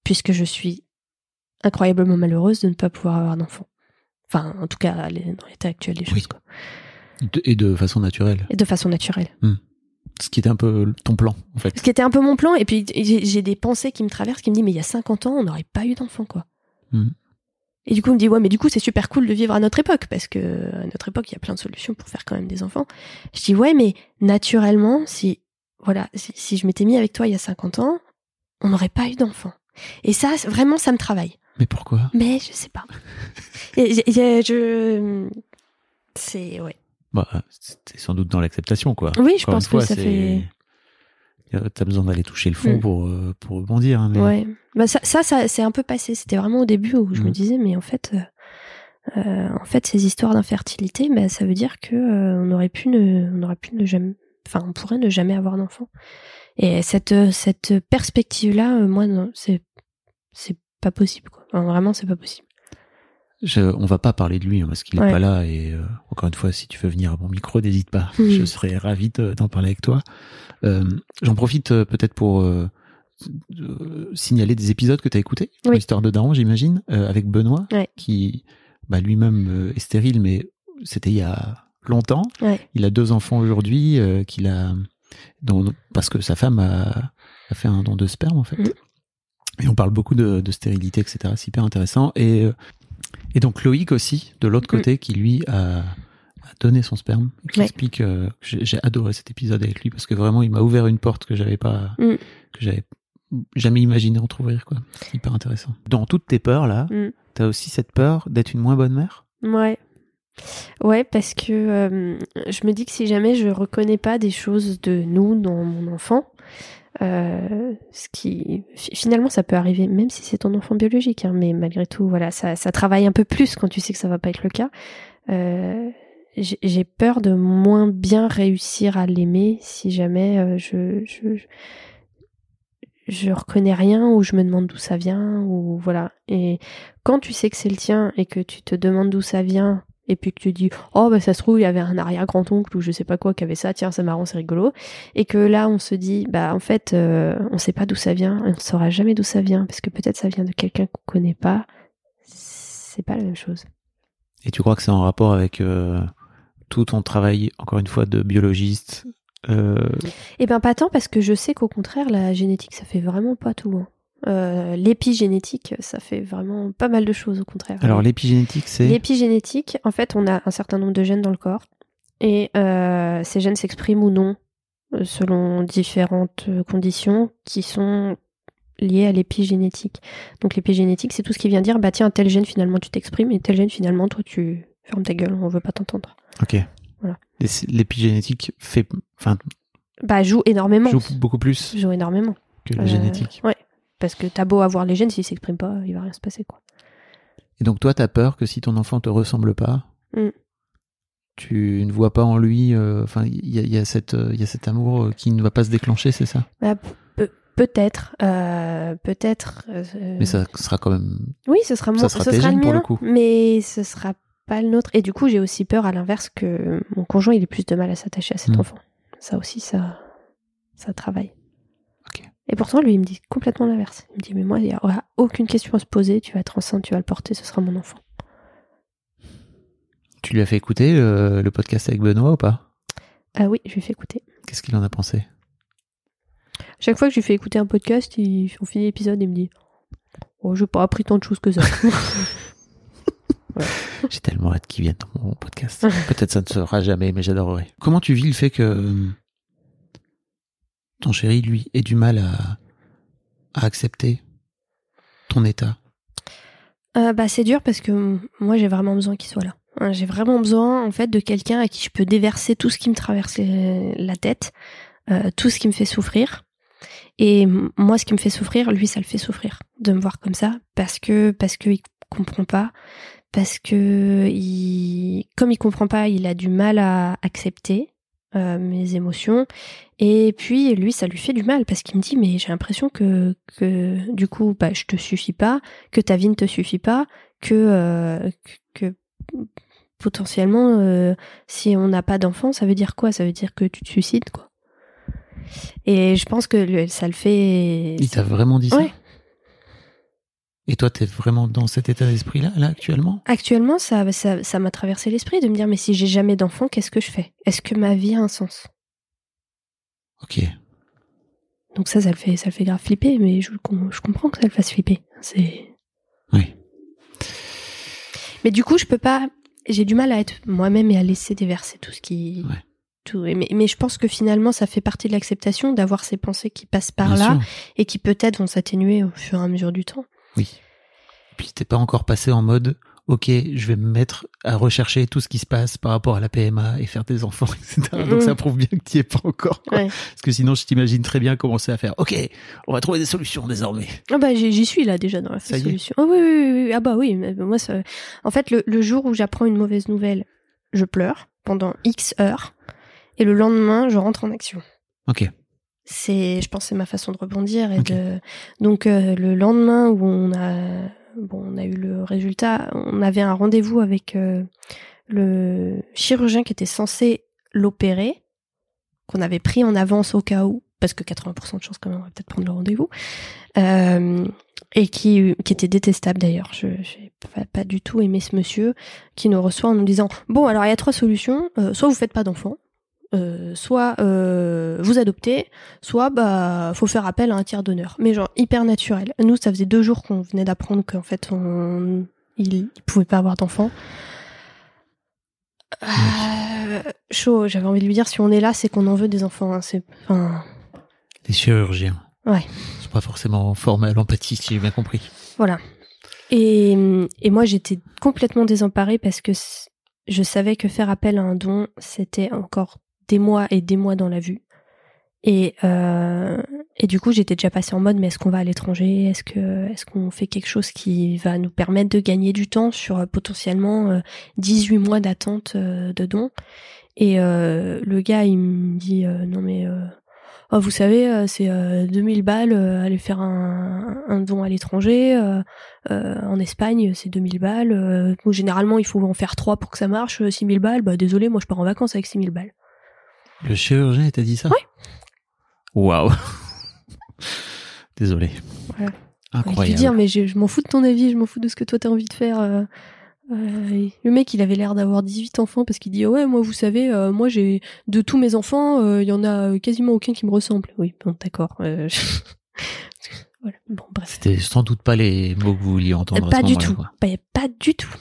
Puisque je suis incroyablement malheureuse de ne pas pouvoir avoir d'enfant. Enfin, en tout cas, dans l'état actuel des choses. Oui. Quoi. De- Et de façon naturelle. Et de façon naturelle. Ce qui était un peu ton plan, en fait. Ce qui était un peu mon plan, et puis j'ai des pensées qui me traversent, qui me disent, mais il y a 50 ans, on n'aurait pas eu d'enfant, quoi. Mhm. Et du coup, on me dit, ouais, mais du coup, c'est super cool de vivre à notre époque, parce que à notre époque, il y a plein de solutions pour faire quand même des enfants. Je dis, ouais, mais naturellement, si, voilà, si, si je m'étais mis avec toi il y a 50 ans, on n'aurait pas eu d'enfant. Et ça, vraiment, ça me travaille. Mais pourquoi? Mais je sais pas. Et- je, c'est ouais. bah, C'est sans doute dans l'acceptation, quoi. Oui, je Encore pense fois, que ça fait. T'as besoin d'aller toucher le fond Mm. pour, euh, pour rebondir. hein, mais- Ouais. Bah ça, ça, ça c'est un peu passé. C'était vraiment au début où je me Mm. disais, mais en fait, euh, euh, en fait, ces histoires d'infertilité, bah, ça veut dire que euh, on aurait pu ne, on aurait pu ne jamais, enfin, on pourrait ne jamais avoir d'enfant. Et cette, cette perspective-là, euh, moi, non, c'est, c'est pas possible. Quoi. Enfin, vraiment, c'est pas possible. Je, on va pas parler de lui hein, parce qu'il est Ouais. pas là et euh, encore une fois si tu veux venir à mon micro n'hésite pas je serais ravi de- d'en parler avec toi Euh, j'en profite euh, peut-être pour euh, euh, signaler des épisodes que tu as écoutés Oui. l'histoire de Daron j'imagine euh, avec Benoît Ouais. qui bah, lui-même est stérile mais c'était il y a longtemps Ouais. il a deux enfants aujourd'hui euh, qu'il a dont, parce que sa femme a, a fait un don de sperme en fait Mhm. et on parle beaucoup de, de stérilité etc c'est hyper intéressant et euh, et donc Loïc aussi, de l'autre Mm. côté, qui lui a, a donné son sperme, qui Ouais. explique. euh, que j'ai adoré cet épisode avec lui parce que vraiment, il m'a ouvert une porte que j'avais pas, Mm. que j'avais jamais imaginé entrouvrir quoi. C'est hyper intéressant. Dans toutes tes peurs là, Mm. t'as aussi cette peur d'être une moins bonne mère? Ouais. Ouais, parce que euh, je me dis que si jamais je reconnais pas des choses de nous dans mon enfant, euh, ce qui fi- finalement ça peut arriver même si c'est ton enfant biologique, hein, mais malgré tout, voilà, ça, ça travaille un peu plus quand tu sais que ça va pas être le cas. Euh, j'ai j'ai peur de moins bien réussir à l'aimer si jamais euh, je, je je- je reconnais rien ou je me demande d'où ça vient ou voilà et quand tu sais que c'est le tien et que tu te demandes d'où ça vient et puis que tu dis oh bah ça se trouve il y avait un arrière grand oncle ou je sais pas quoi qui avait ça tiens c'est marrant c'est rigolo et que là on se dit bah en fait euh, on sait pas d'où ça vient on ne saura jamais d'où ça vient parce que peut-être ça vient de quelqu'un qu'on connaît pas c'est pas la même chose Et tu crois que c'est en rapport avec euh, tout ton travail, encore une fois, de biologiste euh, Eh ben pas tant parce que je sais qu'au contraire la génétique ça fait vraiment pas tout. hein. Euh, L'épigénétique ça fait vraiment pas mal de choses au contraire. Alors l'épigénétique, c'est L'épigénétique, en fait, on a un certain nombre de gènes dans le corps et euh, ces gènes s'expriment ou non euh, selon différentes conditions qui sont liées à l'épigénétique. Donc l'épigénétique, c'est tout ce qui vient dire bah tiens tel gène finalement tu t'exprimes et tel gène finalement toi tu fermes ta gueule, on veut pas t'entendre. ok. Voilà. L'épigénétique fait, enfin, Bah joue énormément. joue beaucoup plus Joue énormément. que la Euh, génétique. Ouais. Parce que t'as beau avoir les gènes, s'ils s'expriment pas, il va rien se passer quoi. Et donc toi, t'as peur que si ton enfant te ressemble pas, Mm. tu ne vois pas en lui, euh, enfin, il y y euh, y a cet amour euh, qui ne va pas se déclencher, c'est ça? Bah, pe- peut-être, euh, peut-être. euh, Mais ça sera quand même. Oui, ce sera, mon, Ça sera ce tes sera gènes le pour mien, le coup. mais ce sera pas le nôtre. Et du coup, j'ai aussi peur à l'inverse que mon conjoint il ait plus de mal à s'attacher à cet Mm. enfant. Ça aussi, ça, ça travaille. Ok. Et pourtant, lui, il me dit complètement l'inverse. Il me dit, mais moi, il n'y aura aucune question à se poser. Tu vas être enceinte, tu vas le porter, ce sera mon enfant. Tu lui as fait écouter euh, le podcast avec Benoît ou pas? Ah oui, je lui fais écouter. Qu'est-ce qu'il en a pensé? Chaque fois que je lui fais écouter un podcast, il, on finit l'épisode et il me dit, oh, j'ai pas appris tant de choses que ça. J'ai tellement hâte qu'il vienne dans mon podcast. Peut-être ça ne sera jamais, mais j'adorerais. Comment tu vis le fait que euh, ton chéri, lui, ait du mal à, accepter ton état? Euh, bah, c'est dur parce que moi j'ai vraiment besoin qu'il soit là. Hein, J'ai vraiment besoin en fait de quelqu'un à qui je peux déverser tout ce qui me traverse la tête, euh, tout ce qui me fait souffrir. Et moi, ce qui me fait souffrir, lui, ça le fait souffrir de me voir comme ça parce que parce que il comprend pas, parce que il, comme il comprend pas, il a du mal à accepter euh, mes émotions. Et puis lui, ça lui fait du mal parce qu'il me dit mais j'ai l'impression que que du coup, bah, je te suffis pas que ta vie ne te suffit pas, que, euh, que, potentiellement, euh, si on n'a pas d'enfant, ça veut dire quoi? Ça veut dire que tu te suicides, quoi. Et je pense que ça le fait. Il t'a vraiment dit ça? Ouais. Et toi, t'es vraiment dans cet état d'esprit-là, là, actuellement? Actuellement, ça, ça, ça m'a traversé l'esprit de me dire mais si j'ai jamais d'enfant, qu'est-ce que je fais? Est-ce que ma vie a un sens? Ok. Donc ça, ça le fait, ça le fait grave flipper, mais je, je comprends que ça le fasse flipper. C'est. Oui. Mais du coup, je peux pas. J'ai du mal à être moi-même et à laisser déverser tout ce qui, Ouais. tout. Mais, mais je pense que finalement, ça fait partie de l'acceptation d'avoir ces pensées qui passent par Bien là sûr. et qui peut-être vont s'atténuer au fur et à mesure du temps. Oui. Puis t'es pas encore passé en mode, ok, je vais me mettre à rechercher tout ce qui se passe par rapport à la PMA et faire des enfants, etc. Donc Mhm. ça prouve bien que t'y es pas encore. Ouais. Parce que sinon, je t'imagine très bien commencer à faire, ok, on va trouver des solutions désormais. Ah bah j'y suis là déjà dans la Ça solution. Ah oui, oui, oui, oui. Ah bah oui, moi ça... En fait, le, le jour où j'apprends une mauvaise nouvelle, je pleure pendant X heures et le lendemain, je rentre en action. Ok. C'est, je pense, c'est ma façon de rebondir et de. Donc euh, le lendemain où on a, bon, on a eu le résultat, on avait un rendez-vous avec euh, le chirurgien qui était censé l'opérer, qu'on avait pris en avance au cas où, parce que 80% de chances quand même, on va peut-être prendre le rendez-vous, euh, et qui, qui était détestable d'ailleurs. Je j'ai pas, pas du tout aimé ce monsieur qui nous reçoit en nous disant bon alors il y a trois solutions, euh, soit vous faites pas d'enfant. Euh, soit euh, vous adoptez, soit bah faut faire appel à un tiers d'honneur. Mais genre hyper naturel. Nous, ça faisait deux jours qu'on venait d'apprendre qu'en fait on il, il pouvait pas avoir d'enfant. Euh, chaud. J'avais envie de lui dire si on est là, c'est qu'on en veut des enfants. hein, c'est enfin Les chirurgiens. Ouais. Ils sont pas forcément formés à l'empathie, si j'ai bien compris. Voilà. Et, et moi, j'étais complètement désemparée parce que je savais que faire appel à un don, c'était encore des mois et des mois dans la vue. Et, euh, et du coup, j'étais déjà passée en mode, mais est-ce qu'on va à l'étranger? Est-ce que est-ce qu'on fait quelque chose qui va nous permettre de gagner du temps sur euh, potentiellement euh, 18 mois d'attente euh, de don Et euh, le gars, il me dit, euh, non mais... euh, Oh, vous savez, euh, c'est euh, 2000 balles, euh, aller faire un, don à l'étranger. euh, euh, en Espagne, c'est 2000 balles. Euh, généralement, il faut en faire trois pour que ça marche. Euh, 6000 balles, bah désolé, moi je pars en vacances avec 6000 balles. Le chirurgien t'a dit ça Oui. Waouh. Désolé. Voilà. Je Incroyable. lui dire, mais je, je m'en fous de ton avis, je m'en fous de ce que toi t'as envie de faire. euh, euh, le mec, il avait l'air d'avoir 18 enfants parce qu'il dit ouais, moi, vous savez, euh, moi j'ai de tous mes enfants, il y en a quasiment aucun qui me ressemble. Oui, bon, d'accord. euh, voilà. Bon. C'était sans doute pas les mots que vous vouliez entendre à Pas ce du tout. Pas, du tout.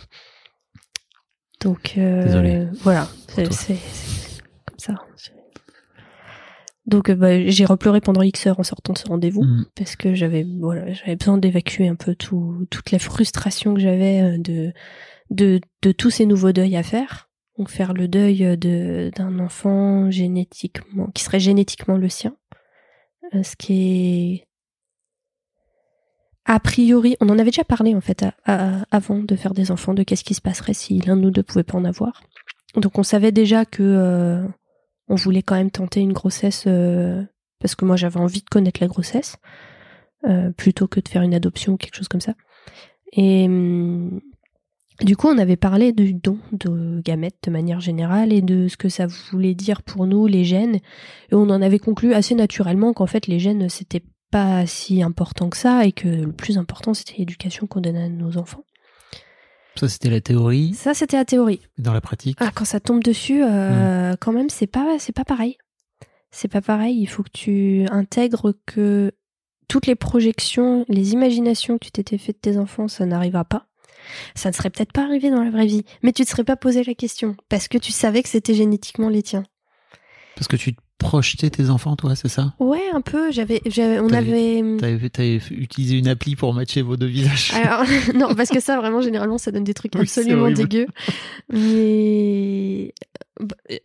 Donc, Désolé. voilà. C'est toi. c'est- c'est comme ça. C'est- Donc, euh, bah, j'ai repleuré pendant X heures en sortant de ce rendez-vous Mm. parce que j'avais voilà, j'avais besoin d'évacuer un peu tout, toute la frustration que j'avais euh, de, de, de tous ces nouveaux deuils à faire. Donc, faire le deuil de d'un enfant génétiquement, qui serait génétiquement le sien. Euh, ce qui est a priori, on en avait déjà parlé en fait à- à- avant de faire des enfants, de qu'est-ce qui se passerait si l'un de nous deux pouvait pas en avoir. Donc on savait déjà que euh, on voulait quand même tenter une grossesse euh, parce que moi j'avais envie de connaître la grossesse euh, plutôt que de faire une adoption ou quelque chose comme ça. Et hum, du coup, on avait parlé du don de gamètes de manière générale et de ce que ça voulait dire pour nous les gènes. Et on en avait conclu assez naturellement qu'en fait les gènes c'était pas si important que ça et que le plus important c'était l'éducation qu'on donnait à nos enfants. Ça, c'était la théorie. Ça c'était la théorie. Dans la pratique, Ah, quand ça tombe dessus, euh, quand même, c'est pas, c'est pas pareil. C'est pas pareil. Il faut que tu intègres que toutes les projections, les imaginations que tu t'étais fait de tes enfants, ça n'arrivera pas. Ça ne serait peut-être pas arrivé dans la vraie vie, mais tu te serais pas posé la question parce que tu savais que c'était génétiquement les tiens. parce que tu te projetais tes enfants, toi, c'est ça? Ouais, un peu. J'avais, j'avais, on avait. T'avais t'avais utilisé une appli pour matcher vos deux visages. Alors, non, parce que ça, vraiment, généralement, ça donne des trucs Oui, absolument dégueux. Mais bah, euh,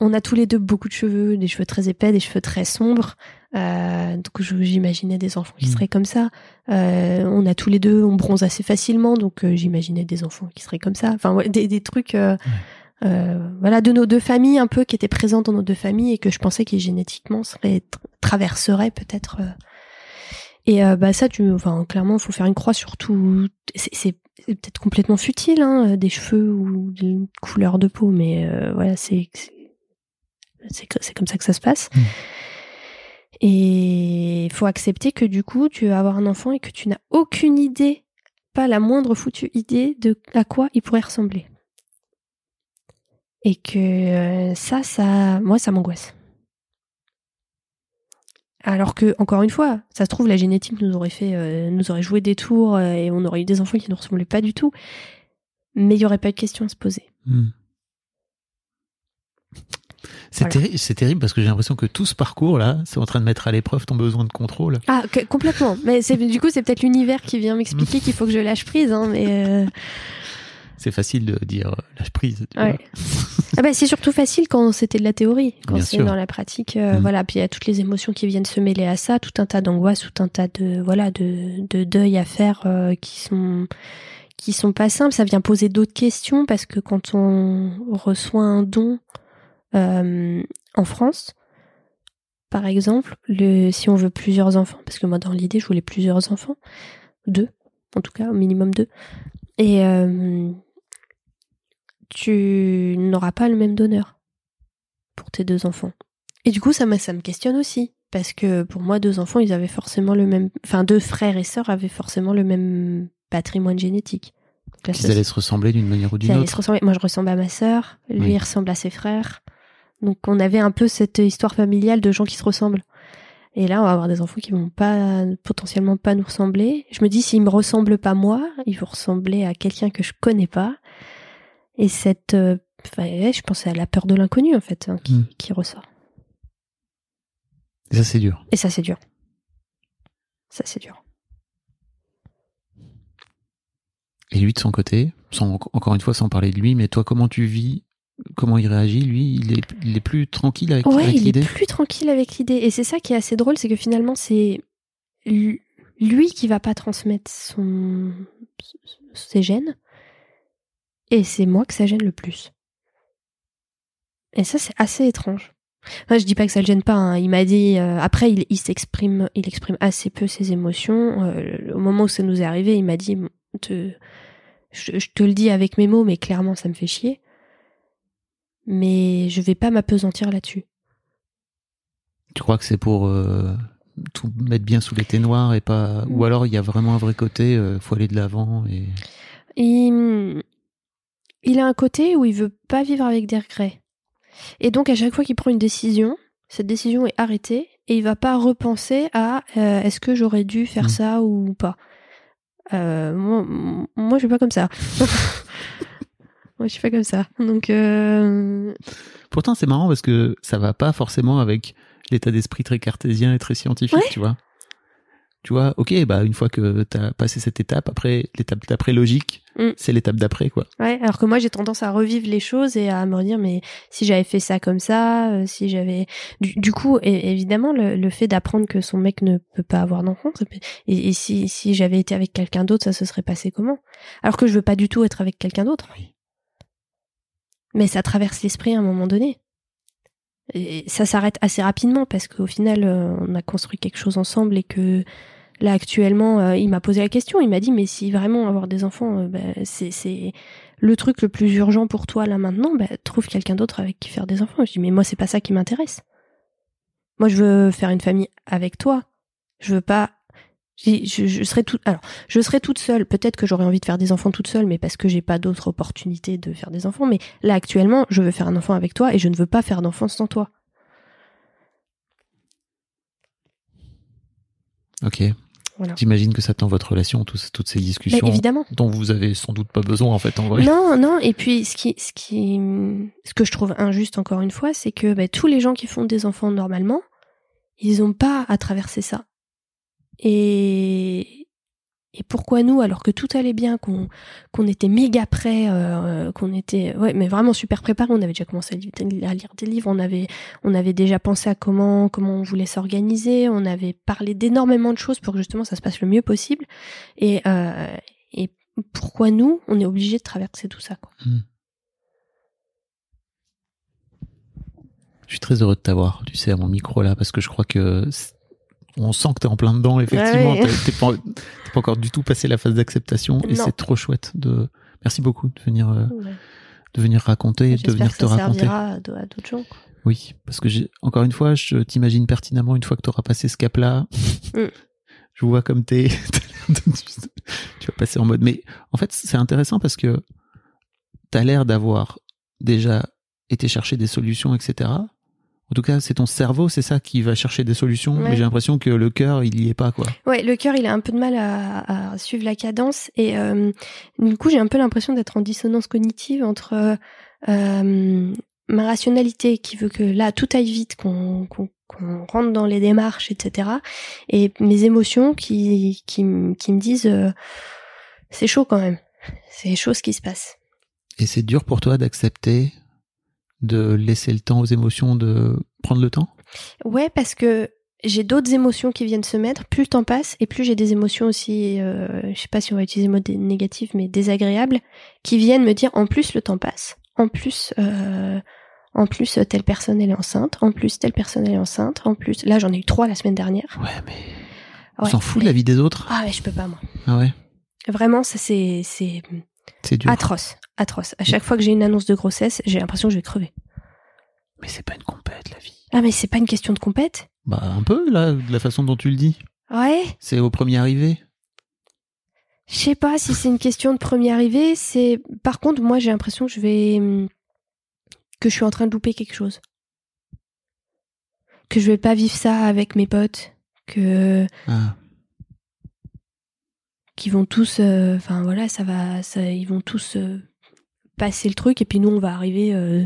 on a tous les deux beaucoup de cheveux, des cheveux très épais, des cheveux très sombres. Euh, donc, j'imaginais des enfants qui Mm. seraient comme ça. Euh, on a tous les deux, on bronze assez facilement, donc euh, j'imaginais des enfants qui seraient comme ça. Enfin, ouais, des, des trucs. Voilà, de nos deux familles un peu qui étaient présentes dans nos deux familles et que je pensais qu'ils génétiquement seraient tra- traverseraient peut-être. euh. Et euh, bah ça, tu, enfin clairement, faut faire une croix sur tout. C'est peut-être complètement futile, hein, des cheveux ou d'une couleur de peau, mais euh, voilà, c'est c'est c'est co- c'est comme ça que ça se passe. Mm. Et il faut accepter que du coup, tu vas avoir un enfant et que tu n'as aucune idée, pas la moindre foutue idée de à quoi il pourrait ressembler. Et que euh, ça, ça, moi, ça m'angoisse. Alors que, encore une fois, ça se trouve, la génétique nous aurait fait, euh, nous aurait joué des tours euh, et on aurait eu des enfants qui ne ressemblaient pas du tout. Mais il n'y aurait pas eu de question à se poser. Hmm. C'est Voilà. terri- c'est terrible parce que j'ai l'impression que tout ce parcours là, c'est en train de mettre à l'épreuve ton besoin de contrôle. Ah, que- complètement. Mais c'est du coup, c'est peut-être l'univers qui vient m'expliquer qu'il faut que je lâche prise. Hein, mais euh, C'est facile de dire euh, lâche prise. tu Ouais. vois. ah bah, c'est surtout facile quand c'était de la théorie. Quand c'est dans la pratique, euh, Mm. voilà. Puis il y a toutes les émotions qui viennent se mêler à ça, tout un tas d'angoisses, tout un tas de voilà de, de deuil à faire euh, qui sont qui sont pas simples. Ça vient poser d'autres questions parce que quand on reçoit un don euh, en France, par exemple, le, si on veut plusieurs enfants, parce que moi dans l'idée je voulais plusieurs enfants, deux en tout cas, au minimum deux, et euh, tu n'auras pas le même donneur pour tes deux enfants. Et du coup ça me, ça me questionne aussi, parce que pour moi deux enfants ils avaient forcément le même, enfin deux frères et sœurs avaient forcément le même patrimoine génétique. Là, ça, allaient se ressembler d'une manière ou d'une autre. se ressembler. Moi, je ressemble à ma sœur, lui Oui. il ressemble à ses frères. Donc, on avait un peu cette histoire familiale de gens qui se ressemblent. Et là, on va avoir des enfants qui vont pas, potentiellement pas nous ressembler. Je me dis, s'ils me ressemblent pas moi, ils vont ressembler à quelqu'un que je connais pas. Et cette, euh, ouais, je pense à la peur de l'inconnu, en fait, hein, qui, Mm. qui ressort. Et ça c'est dur. Et ça, c'est dur. Ça, c'est dur. Et lui de son côté, sans, encore une fois sans parler de lui, mais toi comment tu vis Comment il réagit Lui, il est, il est plus tranquille avec, Ouais, avec il est plus tranquille avec l'idée. Et c'est ça qui est assez drôle, c'est que finalement, c'est lu- lui qui va pas transmettre son... ses gènes. Et c'est moi que ça gêne le plus. Et ça, c'est assez étrange. Enfin, je dis pas que ça le gêne pas. hein. Il m'a dit. euh, après, il, il s'exprime, il exprime assez peu ses émotions. Euh, au moment où ça nous est arrivé, il m'a dit Bon, te- je, je te le dis avec mes mots, mais clairement, ça me fait chier. Mais je vais pas m'apesantir là-dessus. Tu crois que c'est pour euh, tout mettre bien sous les ténoirs et pas ou alors il y a vraiment un vrai côté, euh, faut aller de l'avant et Il, il a un côté où il veut pas vivre avec des regrets. Et donc, à chaque fois qu'il prend une décision, cette décision est arrêtée et il va pas repenser à euh, est-ce que j'aurais dû faire Mm. ça ou pas. Euh, moi, moi, je suis pas comme ça. moi, je suis pas comme ça. Donc, euh, Pourtant, c'est marrant parce que ça va pas forcément avec l'état d'esprit très cartésien et très scientifique, Ouais. tu vois. Tu vois, ok, bah une fois que t'as passé cette étape, après l'étape d'après logique, Mm. c'est l'étape d'après, quoi. Ouais, alors que moi j'ai tendance à revivre les choses et à me redire mais si j'avais fait ça comme ça, euh, si j'avais du, du coup é- évidemment le, le fait d'apprendre que son mec ne peut pas avoir d'enfant et, et si si j'avais été avec quelqu'un d'autre ça se serait passé comment? Alors que je veux pas du tout être avec quelqu'un d'autre. Oui. Mais ça traverse l'esprit à un moment donné. Et ça s'arrête assez rapidement parce qu'au final euh, on a construit quelque chose ensemble et que Là actuellement, euh, il m'a posé la question. Il m'a dit mais si vraiment avoir des enfants, euh, bah, c'est le truc le plus urgent pour toi là maintenant, bah, trouve quelqu'un d'autre avec qui faire des enfants. Je dis mais moi c'est pas ça qui m'intéresse. Moi je veux faire une famille avec toi. Je veux pas. Je, je, serais toute. Alors je serais toute seule. Peut-être que j'aurais envie de faire des enfants toute seule, mais parce que j'ai pas d'autres opportunités de faire des enfants. Mais là actuellement, je veux faire un enfant avec toi et je ne veux pas faire d'enfant sans toi. Ok. Voilà. J'imagine que ça tend votre relation, tous- toutes ces discussions évidemment. dont vous avez sans doute pas besoin en fait en vrai. Non, non. Et puis, ce qui, ce qui, ce que je trouve injuste encore une fois, c'est que bah, tous les gens qui font des enfants normalement, ils n'ont pas à traverser ça. Et et pourquoi nous, alors que tout allait bien, qu'on qu'on était méga prêts, euh, qu'on était, ouais, mais vraiment super préparés. On avait déjà commencé à lire, des livres, on avait, on avait déjà pensé à comment comment on voulait s'organiser, on avait parlé d'énormément de choses pour que justement ça se passe le mieux possible. Et euh, et pourquoi nous, on est obligé de traverser tout ça, quoi. Je suis très heureux de t'avoir, tu sais, à mon micro là, parce que je crois que on sent que t'es en plein dedans, effectivement. Ouais. T'es- pas, encore du tout passé la phase d'acceptation, et c'est trop chouette de. Merci beaucoup de venir, euh, Ouais. de venir raconter, de J'espère venir te ça raconter. servira à d'autres gens. quoi. Oui, parce que j'ai encore une fois, je t'imagine pertinemment une fois que tu auras passé ce cap-là. Mm. Je vois comme t'es. tu vas passer en mode. Mais en fait, c'est intéressant parce que t'as l'air d'avoir déjà été chercher des solutions, etc. En tout cas, c'est ton cerveau, c'est ça qui va chercher des solutions. Ouais. Mais j'ai l'impression que le cœur, il y est pas, quoi. Ouais, le cœur, il a un peu de mal à, à suivre la cadence et euh, du coup, j'ai un peu l'impression d'être en dissonance cognitive entre euh, ma rationalité qui veut que là tout aille vite, qu'on qu'on rentre dans les démarches, etc. Et mes émotions qui qui, qui me disent euh, c'est chaud quand même, c'est chaud ce qui se passe. Et c'est dur pour toi d'accepter de laisser le temps aux émotions de prendre le temps? Ouais, parce que j'ai d'autres émotions qui viennent se mettre. Plus le temps passe et plus j'ai des émotions aussi, euh, je sais pas si on va utiliser le mot négatif, mais désagréables, qui viennent me dire en plus le temps passe, en plus, euh, en plus telle personne elle est enceinte, en plus telle personne elle est enceinte, en plus là j'en ai eu trois la semaine dernière. Ouais, mais on Ouais, s'en fout de la vie des autres. Ah ouais, je peux pas moi. Ah ouais? Vraiment, ça c'est c'est atroce, atroce. À chaque fois que j'ai une annonce de grossesse, j'ai l'impression que je vais crever. Mais c'est pas une compète, la vie. Ah mais c'est pas une question de compète? Bah, un peu, là, de la façon dont tu le dis. Ouais. C'est au premier arrivé. Je sais pas si c'est une question de premier arrivé. C'est par contre moi j'ai l'impression que je vais hum, que je suis en train de louper quelque chose. Que je vais pas vivre ça avec mes potes. Que Ah, qu'ils vont tous. euh, Enfin voilà, ça va. Ça, ils vont tous euh, passer le truc et puis nous on va arriver euh,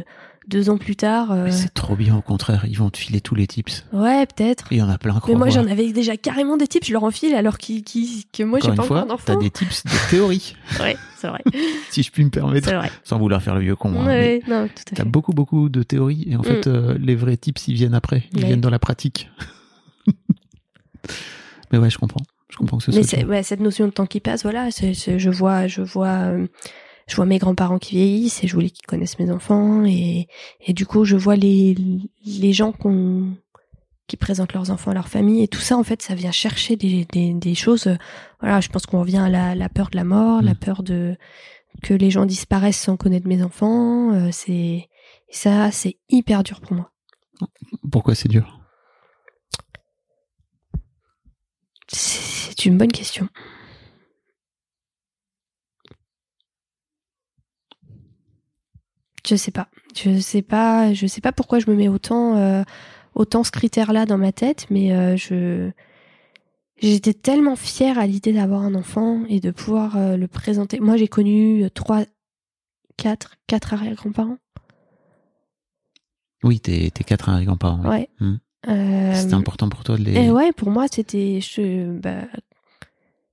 deux ans plus tard. euh, mais c'est trop bien, au contraire. Ils vont te filer tous les tips. ouais peut-être. Il y en a plein, Mais moi j'en avais déjà carrément des types. Je leur enfile alors qu'ils- que moi j'ai pas fois, encore t'as d'enfant. des tips de théorie, Ouais, c'est vrai. si je puis me permettre, vrai. sans vouloir faire le vieux con. hein, mais Ouais, non, tout à T'as beaucoup, beaucoup de théories, et en fait, euh, les vrais tips, ils viennent après. Ils Ouais. viennent dans la pratique. mais ouais, je comprends. Je comprends que ce Mais soit ouais, cette notion de temps qui passe, voilà, je vois, je vois, euh, je vois mes grands-parents qui vieillissent et je voulais qu'ils connaissent mes enfants et, et du coup, je vois les, les gens qu'on, qui présentent leurs enfants à leur famille et tout ça, en fait, ça vient chercher des, des, des choses. Voilà, je pense qu'on revient à la, la peur de la mort, la Mm. peur de que les gens disparaissent sans connaître mes enfants. euh, c'est ça, c'est hyper dur pour moi. Pourquoi c'est dur? C'est une bonne question. Je sais pas. Je sais pas. Je sais pas pourquoi je me mets autant, euh, autant ce critère-là dans ma tête, mais euh, je j'étais tellement fière à l'idée d'avoir un enfant et de pouvoir euh, le présenter. Moi, j'ai connu trois, quatre, quatre arrière-grands-parents. Oui, t'es t'es quatre arrière-grands-parents. Ouais. Mm. Euh, C'était important pour toi de les. Et ouais, pour moi, c'était. je- bah,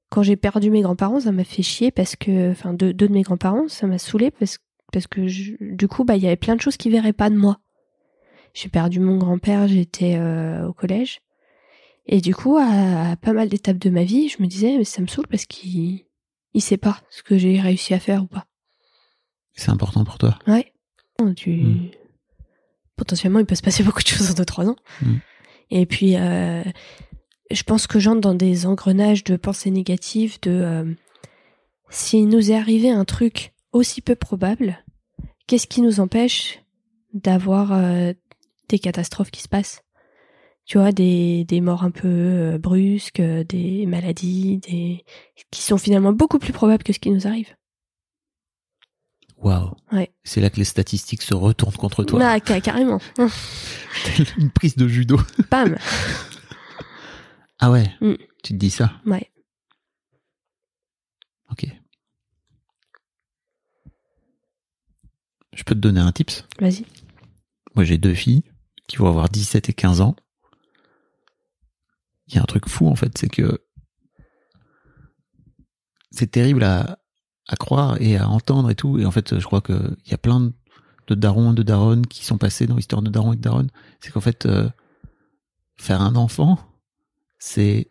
quand j'ai perdu mes grands-parents, ça m'a fait chier parce que. Enfin, deux, deux de mes grands-parents, ça m'a saoulé parce, parce que je- du coup, bah, il y avait plein de choses qui verraient pas de moi. J'ai perdu mon grand-père, j'étais euh, au collège. Et du coup, à, à pas mal d'étapes de ma vie, je me disais, mais ça me saoule parce qu'il il sait pas ce que j'ai réussi à faire ou pas. C'est important pour toi. Ouais. Tu... Mm. Potentiellement, il peut se passer beaucoup de choses en 2-3 ans. Mm. Et puis, euh, je pense que j'entre dans des engrenages de pensées négatives, de euh, s'il nous est arrivé un truc aussi peu probable, qu'est-ce qui nous empêche d'avoir euh, des catastrophes qui se passent? Tu vois, des, des morts un peu euh, brusques, euh, des maladies, des qui sont finalement beaucoup plus probables que ce qui nous arrive. Waouh. Ouais. C'est là que les statistiques se retournent contre toi. Bah, ca- carrément. Une prise de judo. Bam. Ah ouais. Mm. Tu te dis ça? Ouais. Ok. Je peux te donner un tips? Vas-y. Moi, j'ai deux filles qui vont avoir 17 et 15 ans. Il y a un truc fou, en fait, c'est que c'est terrible à, à croire et à entendre et tout. Et en fait, je crois qu'il y a plein de, de darons et de daronnes qui sont passés dans l'histoire de darons et de daronnes. C'est qu'en fait, euh, faire un enfant, c'est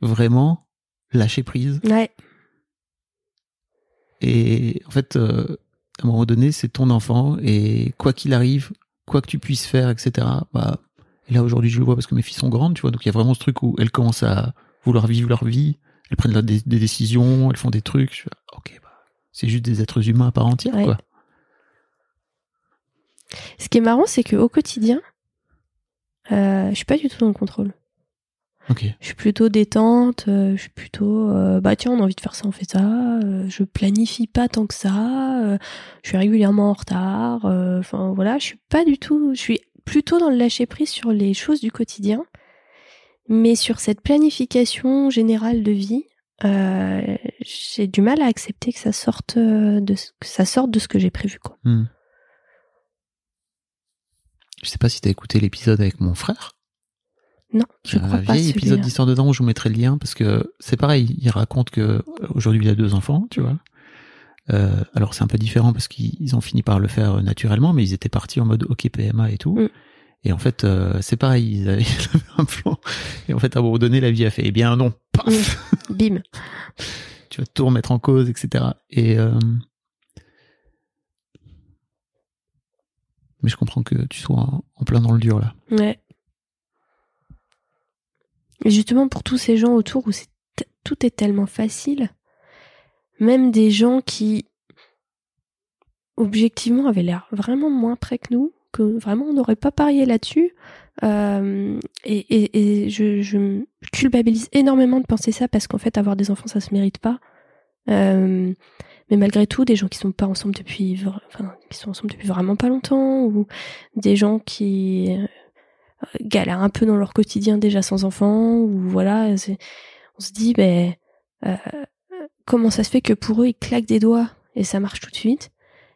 vraiment lâcher prise. Ouais. Et en fait, euh, à un moment donné, c'est ton enfant et quoi qu'il arrive, quoi que tu puisses faire, etc. Bah, et là aujourd'hui, je le vois parce que mes filles sont grandes, tu vois. Donc il y a vraiment ce truc où elles commencent à vouloir vivre leur vie, elles prennent des, des décisions, elles font des trucs. Je fais, ok, bah, c'est juste des êtres humains à part entière, Ouais. quoi. Ce qui est marrant, c'est qu'au quotidien, euh, je suis pas du tout dans le contrôle. Je suis plutôt détente, euh, je suis plutôt euh, bah tiens on a envie de faire ça on fait ça, euh, je planifie pas tant que ça, je suis régulièrement en retard, enfin voilà, je suis pas du tout, je suis plutôt dans le lâcher prise sur les choses du quotidien, mais sur cette planification générale de vie, euh, j'ai du mal à accepter que ça sorte de ce- que ça sorte de ce que j'ai prévu quoi. Hmm. Je sais pas si t'as écouté l'épisode avec mon frère. Non, je un crois pas. vieil épisode d'Histoire de Daron, je vous mettrai le lien parce que c'est pareil. Il raconte que aujourd'hui il a deux enfants, tu vois. Euh, alors c'est un peu différent parce qu'ils ont fini par le faire euh, naturellement, mais ils étaient partis en mode OK PMA et tout. Mm. Et en fait, euh, c'est pareil, ils avaient, un plan. Et en fait, à un moment donné, la vie a fait, eh bien non, paf, Bim. tu vas tout remettre en cause, etc. Et euh, mais je comprends que tu sois en, en plein dans le dur là. Ouais. Et justement, pour tous ces gens autour où tout est tellement facile, même des gens qui, objectivement, avaient l'air vraiment moins près que nous, que vraiment on n'aurait pas parié là-dessus. euh, et je, je culpabilise énormément de penser ça parce qu'en fait, avoir des enfants, ça se mérite pas. Euh, mais malgré tout, des gens qui sont pas qui sont ensemble depuis vraiment pas longtemps, ou des gens qui galèrent un peu dans leur quotidien déjà sans enfants, ou voilà, on se dit, ben, euh, comment ça se fait que pour eux, ils claquent des doigts et ça marche tout de suite,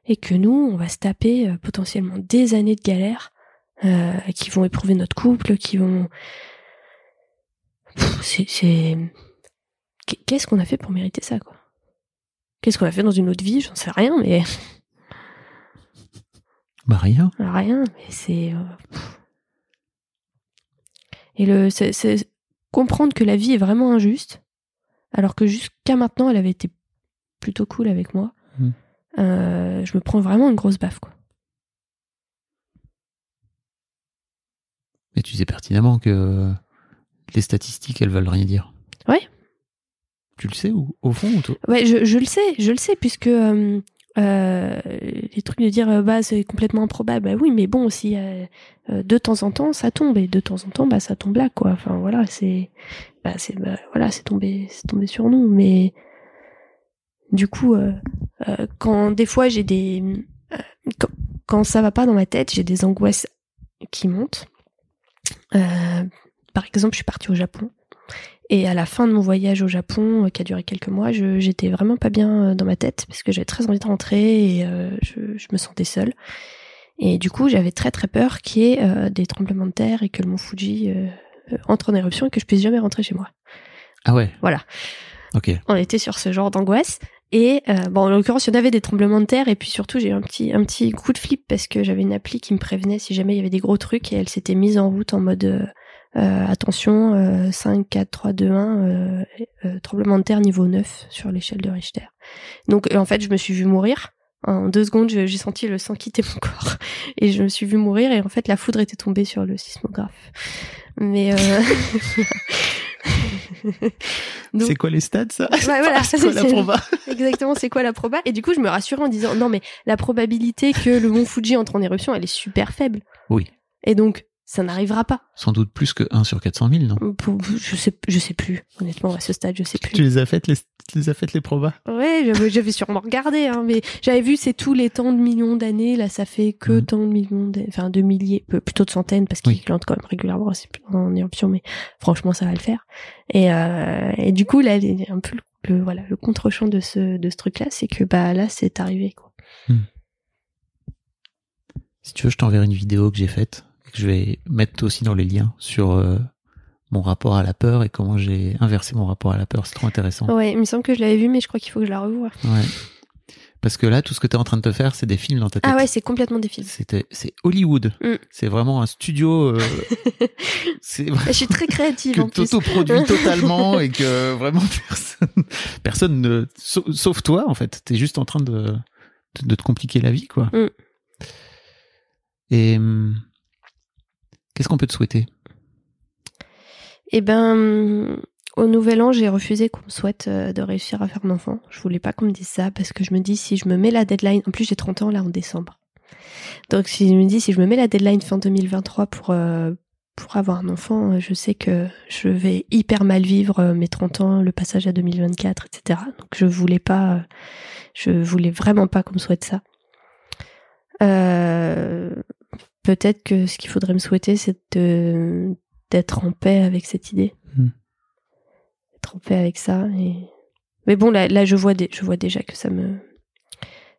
et que nous, on va se taper euh, potentiellement des années de galère, euh, qui vont éprouver notre couple, qui vont... C'est- Qu'est-ce qu'on a fait pour mériter ça, quoi? Qu'est-ce qu'on a fait dans une autre vie? J'en sais rien, mais... Bah rien. Rien, mais c'est. Et le, comprendre que la vie est vraiment injuste, alors que jusqu'à maintenant, elle avait été plutôt cool avec moi. Mm. Euh, je me prends vraiment une grosse baffe, quoi. Mais tu sais pertinemment que les statistiques, elles veulent rien dire. Ouais. Tu le sais ou au fond ou toi? Ouais, je, je le sais, je le sais, puisque euh, euh, les trucs de dire euh, bah c'est complètement improbable, bah oui, mais bon, si euh, euh, de temps en temps ça tombe et de temps en temps bah ça tombe là, quoi. Enfin voilà, c'est bah c'est bah, voilà, c'est tombé, c'est tombé sur nous, mais du coup, euh, quand des fois j'ai des quand, quand ça va pas dans ma tête, j'ai des angoisses qui montent. Par exemple, je suis partie au Japon. Et à la fin de mon voyage au Japon, euh, qui a duré quelques mois, j'étais vraiment pas bien euh, dans ma tête parce que j'avais très envie de rentrer et euh, je, je me sentais seule. Et du coup, j'avais très très peur qu'il y ait euh, des tremblements de terre et que le mont Fuji euh, euh, entre en éruption et que je puisse jamais rentrer chez moi. Ah ouais. Voilà. Ok. On était sur ce genre d'angoisse. Et euh, bon, en l'occurrence, il y en avait des tremblements de terre et puis surtout, j'ai eu un petit un petit coup de flip parce que j'avais une appli qui me prévenait si jamais il y avait des gros trucs et elle s'était mise en route en mode attention euh, 5 4 3 2 1 euh, euh, tremblement de terre niveau 9 sur l'échelle de Richter. Donc euh, en fait, je me suis vue mourir. En deux secondes, j'ai senti le sang quitter mon corps et je me suis vue mourir et en fait la foudre était tombée sur le sismographe. Mais euh... C'est quoi les stades ça? Ouais, voilà, C'est quoi la proba? Exactement, c'est quoi la proba? Et du coup, je me rassurais en disant non, mais la probabilité que le mont Fuji entre en éruption, elle est super faible. Oui. Et donc, ça n'arrivera pas. Sans doute plus que 1 sur 400 000, non? Je sais, je sais plus. Honnêtement, à ce stade, je sais Tu plus. les as faites les, tu les as faites les probas? Ouais, j'avais, j'avais sûrement regardé, hein, mais j'avais vu c'est tous les temps de millions d'années. Là, ça fait que Mhm. tant de millions, d'années- enfin de milliers, plutôt de centaines, parce qu'ils Oui. plantent quand même régulièrement c'est plus en éruption. Mais franchement, ça va le faire. Et, euh, et du coup, là, un peu le, le- voilà, le contre-champ de ce de ce truc-là, c'est que bah là, c'est arrivé quoi. Si tu veux, je t'enverrai une vidéo que j'ai faite que je vais mettre aussi dans les liens sur euh, mon rapport à la peur et comment j'ai inversé mon rapport à la peur. C'est trop intéressant. Ouais, il me semble que je l'avais vu, mais je crois qu'il faut que je la revoie. Ouais. Parce que là, tout ce que tu es en train de te faire, c'est des films dans ta tête. Ah ouais, c'est complètement des films. C'est Hollywood. Mm. C'est vraiment un studio. euh, Je suis très créative que en plus. t'auto-produis totalement et que vraiment personne, personne ne, sauf, toi en fait. T'es juste en train de, de, de te compliquer la vie quoi. Mm. Et hum, qu'est-ce qu'on peut te souhaiter? Eh ben, au nouvel an, j'ai refusé qu'on me souhaite euh, de réussir à faire un enfant. Je voulais pas qu'on me dise ça parce que je me dis si je me mets la deadline, en plus j'ai 30 ans là en décembre. Donc si je me dis si je me mets la deadline fin 2023 pour euh, pour avoir un enfant, euh, je sais que je vais hyper mal vivre mes 30 ans, le passage à 2024, etc. Donc je voulais pas, je voulais vraiment pas qu'on me souhaite ça. Euh, Peut-être que ce qu'il faudrait me souhaiter, c'est de d'être en paix avec cette idée, Hmm. d'être en paix avec ça. Et... Mais bon, là, là, je vois, dé- je vois déjà que ça me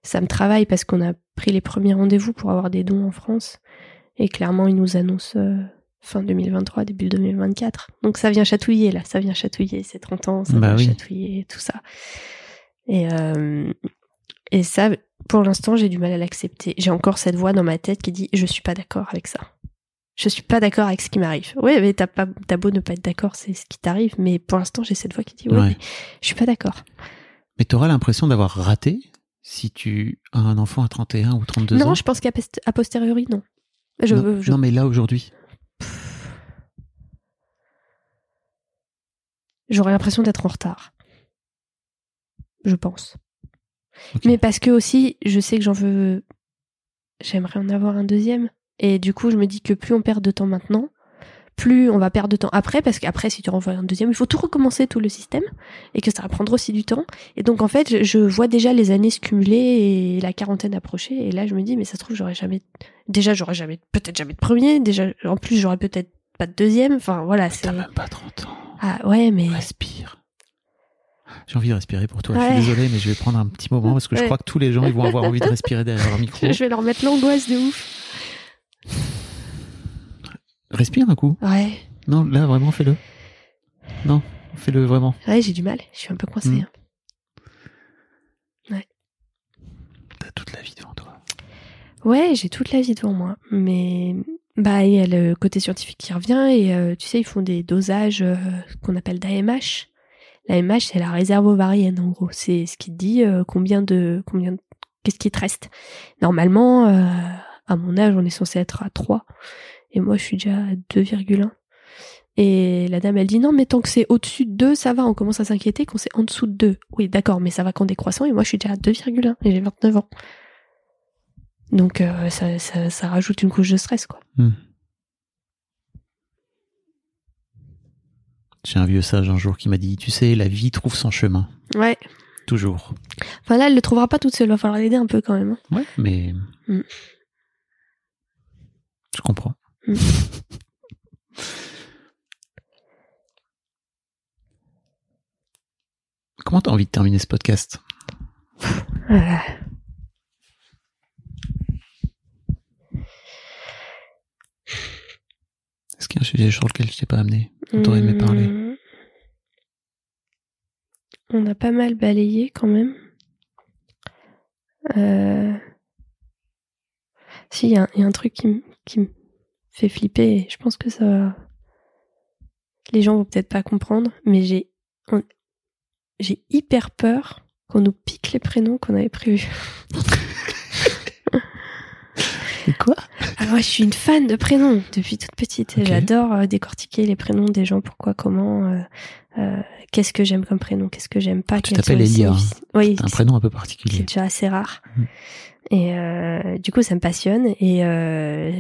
ça me travaille parce qu'on a pris les premiers rendez-vous pour avoir des dons en France. Et clairement, il nous annonce euh, fin 2023, début 2024. Donc ça vient chatouiller, là. Ça vient chatouiller. C'est 30 ans, ça Bah vient oui. chatouiller, tout ça. Et, euh, et ça, pour l'instant, j'ai du mal à l'accepter. J'ai encore cette voix dans ma tête qui dit Je suis pas d'accord avec ça. Je suis pas d'accord avec ce qui m'arrive. Oui, mais t'as pas, beau ne pas être d'accord, c'est ce qui t'arrive. Mais pour l'instant, j'ai cette voix qui dit Ouais. mais je suis pas d'accord. Mais t'auras l'impression d'avoir raté si tu as un enfant à 31 ou 32 Non, ans? je pense qu'à posteriori, non. Je, non, je- non, mais là aujourd'hui. J'aurais l'impression d'être en retard. Je pense. Mais parce que aussi, je sais que j'en veux. J'aimerais en avoir un deuxième. Et du coup, je me dis que plus on perd de temps maintenant, plus on va perdre de temps après, parce qu'après, si tu renvoies un deuxième, il faut tout recommencer, tout le système, et que ça va prendre aussi du temps. Et donc, en fait, je, je vois déjà les années se cumuler et la quarantaine approcher, et là, je me dis, mais ça se trouve, j'aurais jamais. Déjà, j'aurais jamais. Peut-être jamais de premier, déjà, en plus, j'aurais peut-être pas de deuxième. Enfin, voilà, c'est. T'as même pas 30 ans. Ah, ouais, mais. Respire. J'ai envie de respirer pour toi. Je Ouais. suis désolé, mais je vais prendre un petit moment parce que je Ouais. crois que tous les gens ils vont avoir envie de respirer derrière leur micro. Je vais leur mettre l'angoisse de ouf. Respire un coup. Ouais. Non, là vraiment fais-le. Non, fais-le vraiment. Ouais, j'ai du mal. Je suis un peu coincée. Mm. hein. T'as toute la vie devant toi. Ouais, j'ai toute la vie devant moi. Mais bah, il y a le côté scientifique qui revient et euh, tu sais, ils font des dosages euh, qu'on appelle d'AMH. L'AMH, c'est la réserve ovarienne en gros. C'est ce qui te dit euh, combien de combien de- qu'est-ce qui te reste. Normalement, euh, à mon âge, on est censé être à 3 et moi, je suis déjà à 2,1. Et la dame, elle dit non, mais tant que c'est au-dessus de 2, ça va. On commence à s'inquiéter quand c'est en dessous de 2. Oui, d'accord, mais ça va qu'en décroissant et moi, je suis déjà à 2,1 et j'ai 29 ans. Donc euh, ça, ça, ça rajoute une couche de stress, quoi. J'ai un vieux sage un jour qui m'a dit, tu sais, la vie trouve son chemin. Ouais. Toujours. Enfin là, elle le trouvera pas toute seule. Va falloir l'aider un peu quand même. hein. Ouais, mais. Mm. Je comprends. Mm. Comment t'as envie de terminer ce podcast Euh, Est-ce qu'il y a un sujet sur lequel je t'ai pas amené dont t'aurais aimé parler hum, On a pas mal balayé quand même. Euh, Si, il y, a un- il y a un truc qui, me fait flipper. et Je pense que ça va. Les gens vont peut-être pas comprendre, mais j'ai on- j'ai hyper peur qu'on nous pique les prénoms qu'on avait prévus. Quoi Ah, moi, je suis une fan de prénoms depuis toute petite. J'adore euh, décortiquer les prénoms des gens, pourquoi, comment, euh, euh, qu'est-ce que j'aime comme prénom, qu'est-ce que j'aime pas. Tu t'appelles Elia, Oui, T'as un c'est- prénom un peu c'est particulier. déjà assez rare. Mm. Et euh, du coup, ça me passionne. Et euh,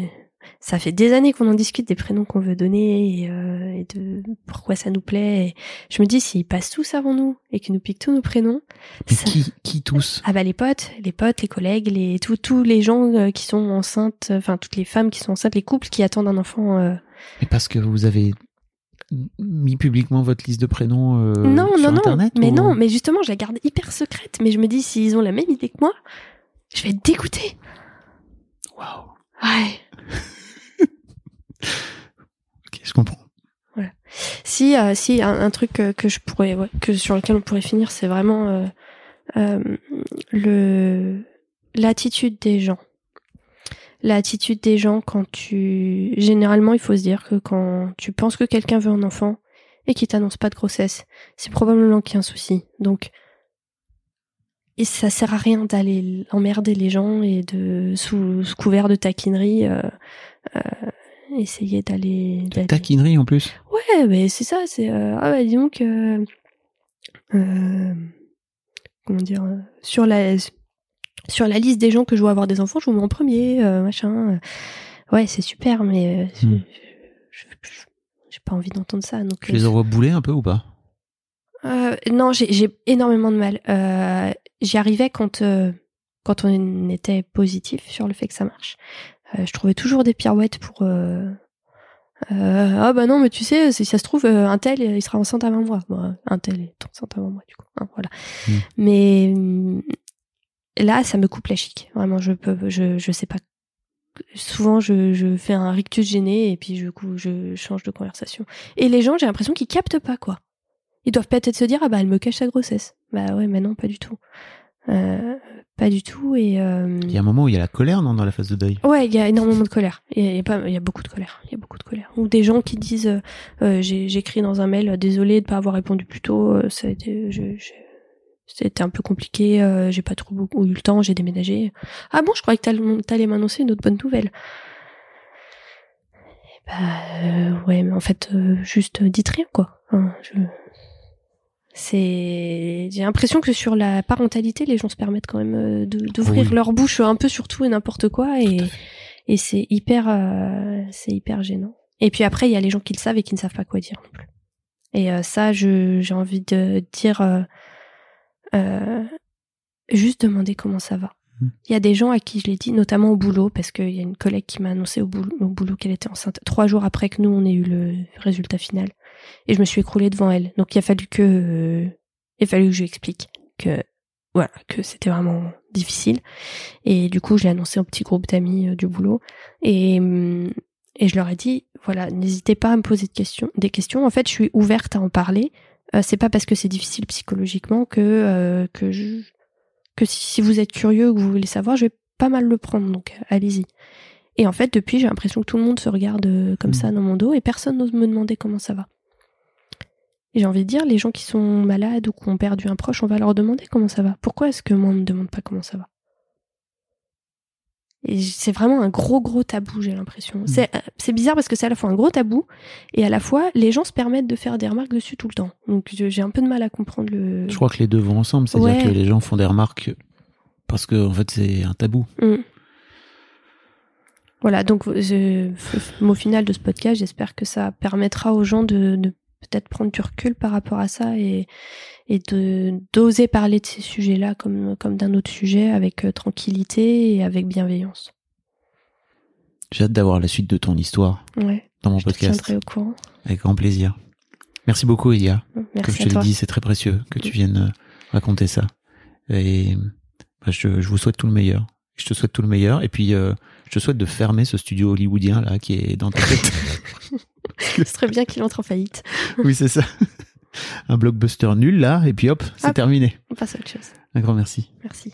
ça fait des années qu'on en discute des prénoms qu'on veut donner et, euh, et de pourquoi ça nous plaît. Et je me dis, s'ils passent tous avant nous et qu'ils nous piquent tous nos prénoms, ça- qui, qui tous? Ah bah les potes, les potes, les collègues, les tous tous les gens euh, qui sont enceintes, enfin toutes les femmes qui sont enceintes, les couples qui attendent un enfant. euh. Mais parce que vous avez mis publiquement votre liste de prénoms euh, non sur non non, Internet mais ou- non, mais justement je la garde hyper secrète. Mais je me dis s'ils ont la même idée que moi, je vais être dégoûtée. Waouh. Ouais. Ok, je comprends. Si euh, si un, truc que je pourrais que sur lequel on pourrait finir, c'est vraiment euh, euh, l'attitude des gens. L'attitude des gens quand tu généralement il faut se dire que quand tu penses que quelqu'un veut un enfant et qu'il t'annonce pas de grossesse, c'est probablement qu'il y a un souci. Donc et ça sert à rien d'aller emmerder les gens et de sous, sous couvert de taquinerie euh, euh, essayer d'aller Taquinerie en plus? Ouais, mais c'est ça, c'est euh, ah bah dis donc comment dire sur la sur la liste des gens que je dois avoir des enfants, je vous mets en premier, machin. Ouais, c'est super, mais Hmm. je- je- je- j'ai pas envie d'entendre ça. Donc Tu les auras boulés un peu ou pas? Euh, non, j'ai j'ai énormément de mal. Euh, J'y arrivais quand euh, quand on était positif sur le fait que ça marche. Euh, je trouvais toujours des pirouettes pour. euh, ah bah non, mais tu sais, si ça se trouve, un tel, il sera enceinte avant moi. Bon, un tel est enceinte avant moi, du coup. Hein, voilà. Mm. Mais hum, là, ça me coupe la chic. Vraiment, je peux, je, je sais pas. souvent je, je fais un rictus gêné et puis coup je change de conversation. Et les gens, j'ai l'impression qu'ils captent pas quoi. Ils doivent peut-être se dire ah bah elle me cache sa grossesse. Bah ouais, mais non, pas du tout. Euh, pas du tout et euh, Il y a un moment où il y a la colère non dans la phase de deuil? Ouais, il y a énormément de colère. Il y a, il y a pas, il y a beaucoup de colère. Il y a beaucoup de colère. Ou des gens qui disent, euh, euh, écrit dans un mail, désolé de pas avoir répondu plus tôt. ça a été, je, je- c'était un peu compliqué. euh, j'ai pas trop beaucoup eu le temps. J'ai déménagé. Ah bon, je croyais que t'all- t'allais m'annoncer une autre bonne nouvelle. Eh Bah euh, ouais, mais en fait, euh, juste dites rien quoi. Hein, je... C'est, j'ai l'impression que sur la parentalité, les gens se permettent quand même euh, d'ouvrir Oui. leur bouche un peu sur tout et n'importe quoi et et c'est hyper euh, c'est hyper gênant. Et puis après, il y a les gens qui le savent et qui ne savent pas quoi dire non plus. Et euh, ça, je j'ai envie de dire euh, euh, juste demander comment ça va. Mm. Il y a des gens à qui je l'ai dit, notamment au boulot, parce qu'il y a une collègue qui m'a annoncé au boulot, au boulot qu'elle était enceinte trois jours après que nous on ait eu le résultat final. Et je me suis écroulée devant elle. Donc il a fallu que euh, il a fallu que je lui explique que voilà que c'était vraiment difficile. Et du coup, je l'ai annoncé au petit groupe d'amis euh, du boulot. Et, hum, et je leur ai dit, voilà, n'hésitez pas à me poser de questions, des questions. En fait, je suis ouverte à en parler. Euh, c'est pas parce que c'est difficile psychologiquement que que je, que si, si vous êtes curieux ou que vous voulez savoir, je vais pas mal le prendre. Donc allez-y. Et en fait, depuis, j'ai l'impression que tout le monde se regarde comme Mm. ça dans mon dos et personne n'ose me demander comment ça va. Et j'ai envie de dire, les gens qui sont malades ou qui ont perdu un proche, on va leur demander comment ça va. Pourquoi est-ce que moi, on ne me demande pas comment ça va? Et c'est vraiment un gros, gros tabou, j'ai l'impression. C'est, euh, c'est bizarre parce que c'est à la fois un gros tabou et à la fois, les gens se permettent de faire des remarques dessus tout le temps. Donc j'ai un peu de mal à comprendre le... Je crois que les deux vont ensemble, c'est-à-dire Ouais. que les gens font des remarques parce que en fait c'est un tabou. Mm. Voilà, donc mot final de ce podcast, j'espère que ça permettra aux gens de, de peut-être prendre du recul par rapport à ça et, et de d'oser parler de ces sujets-là comme, comme d'un autre sujet avec euh, tranquillité et avec bienveillance. J'ai hâte d'avoir la suite de ton histoire Ouais, dans mon je te podcast tiendrai au courant. avec grand plaisir. Merci beaucoup Elia. Comme Merci je à te l'ai dit, c'est très précieux que tu viennes euh, raconter ça. Et bah, je, je vous souhaite tout le meilleur. Je te souhaite tout le meilleur. Et puis, euh, je te souhaite de fermer ce studio hollywoodien là qui est dans ta tête. Ce serait bien qu'il entre en faillite. oui, c'est ça. Un blockbuster nul là, et puis hop, c'est terminé. On passe à autre chose. Un grand merci. Merci.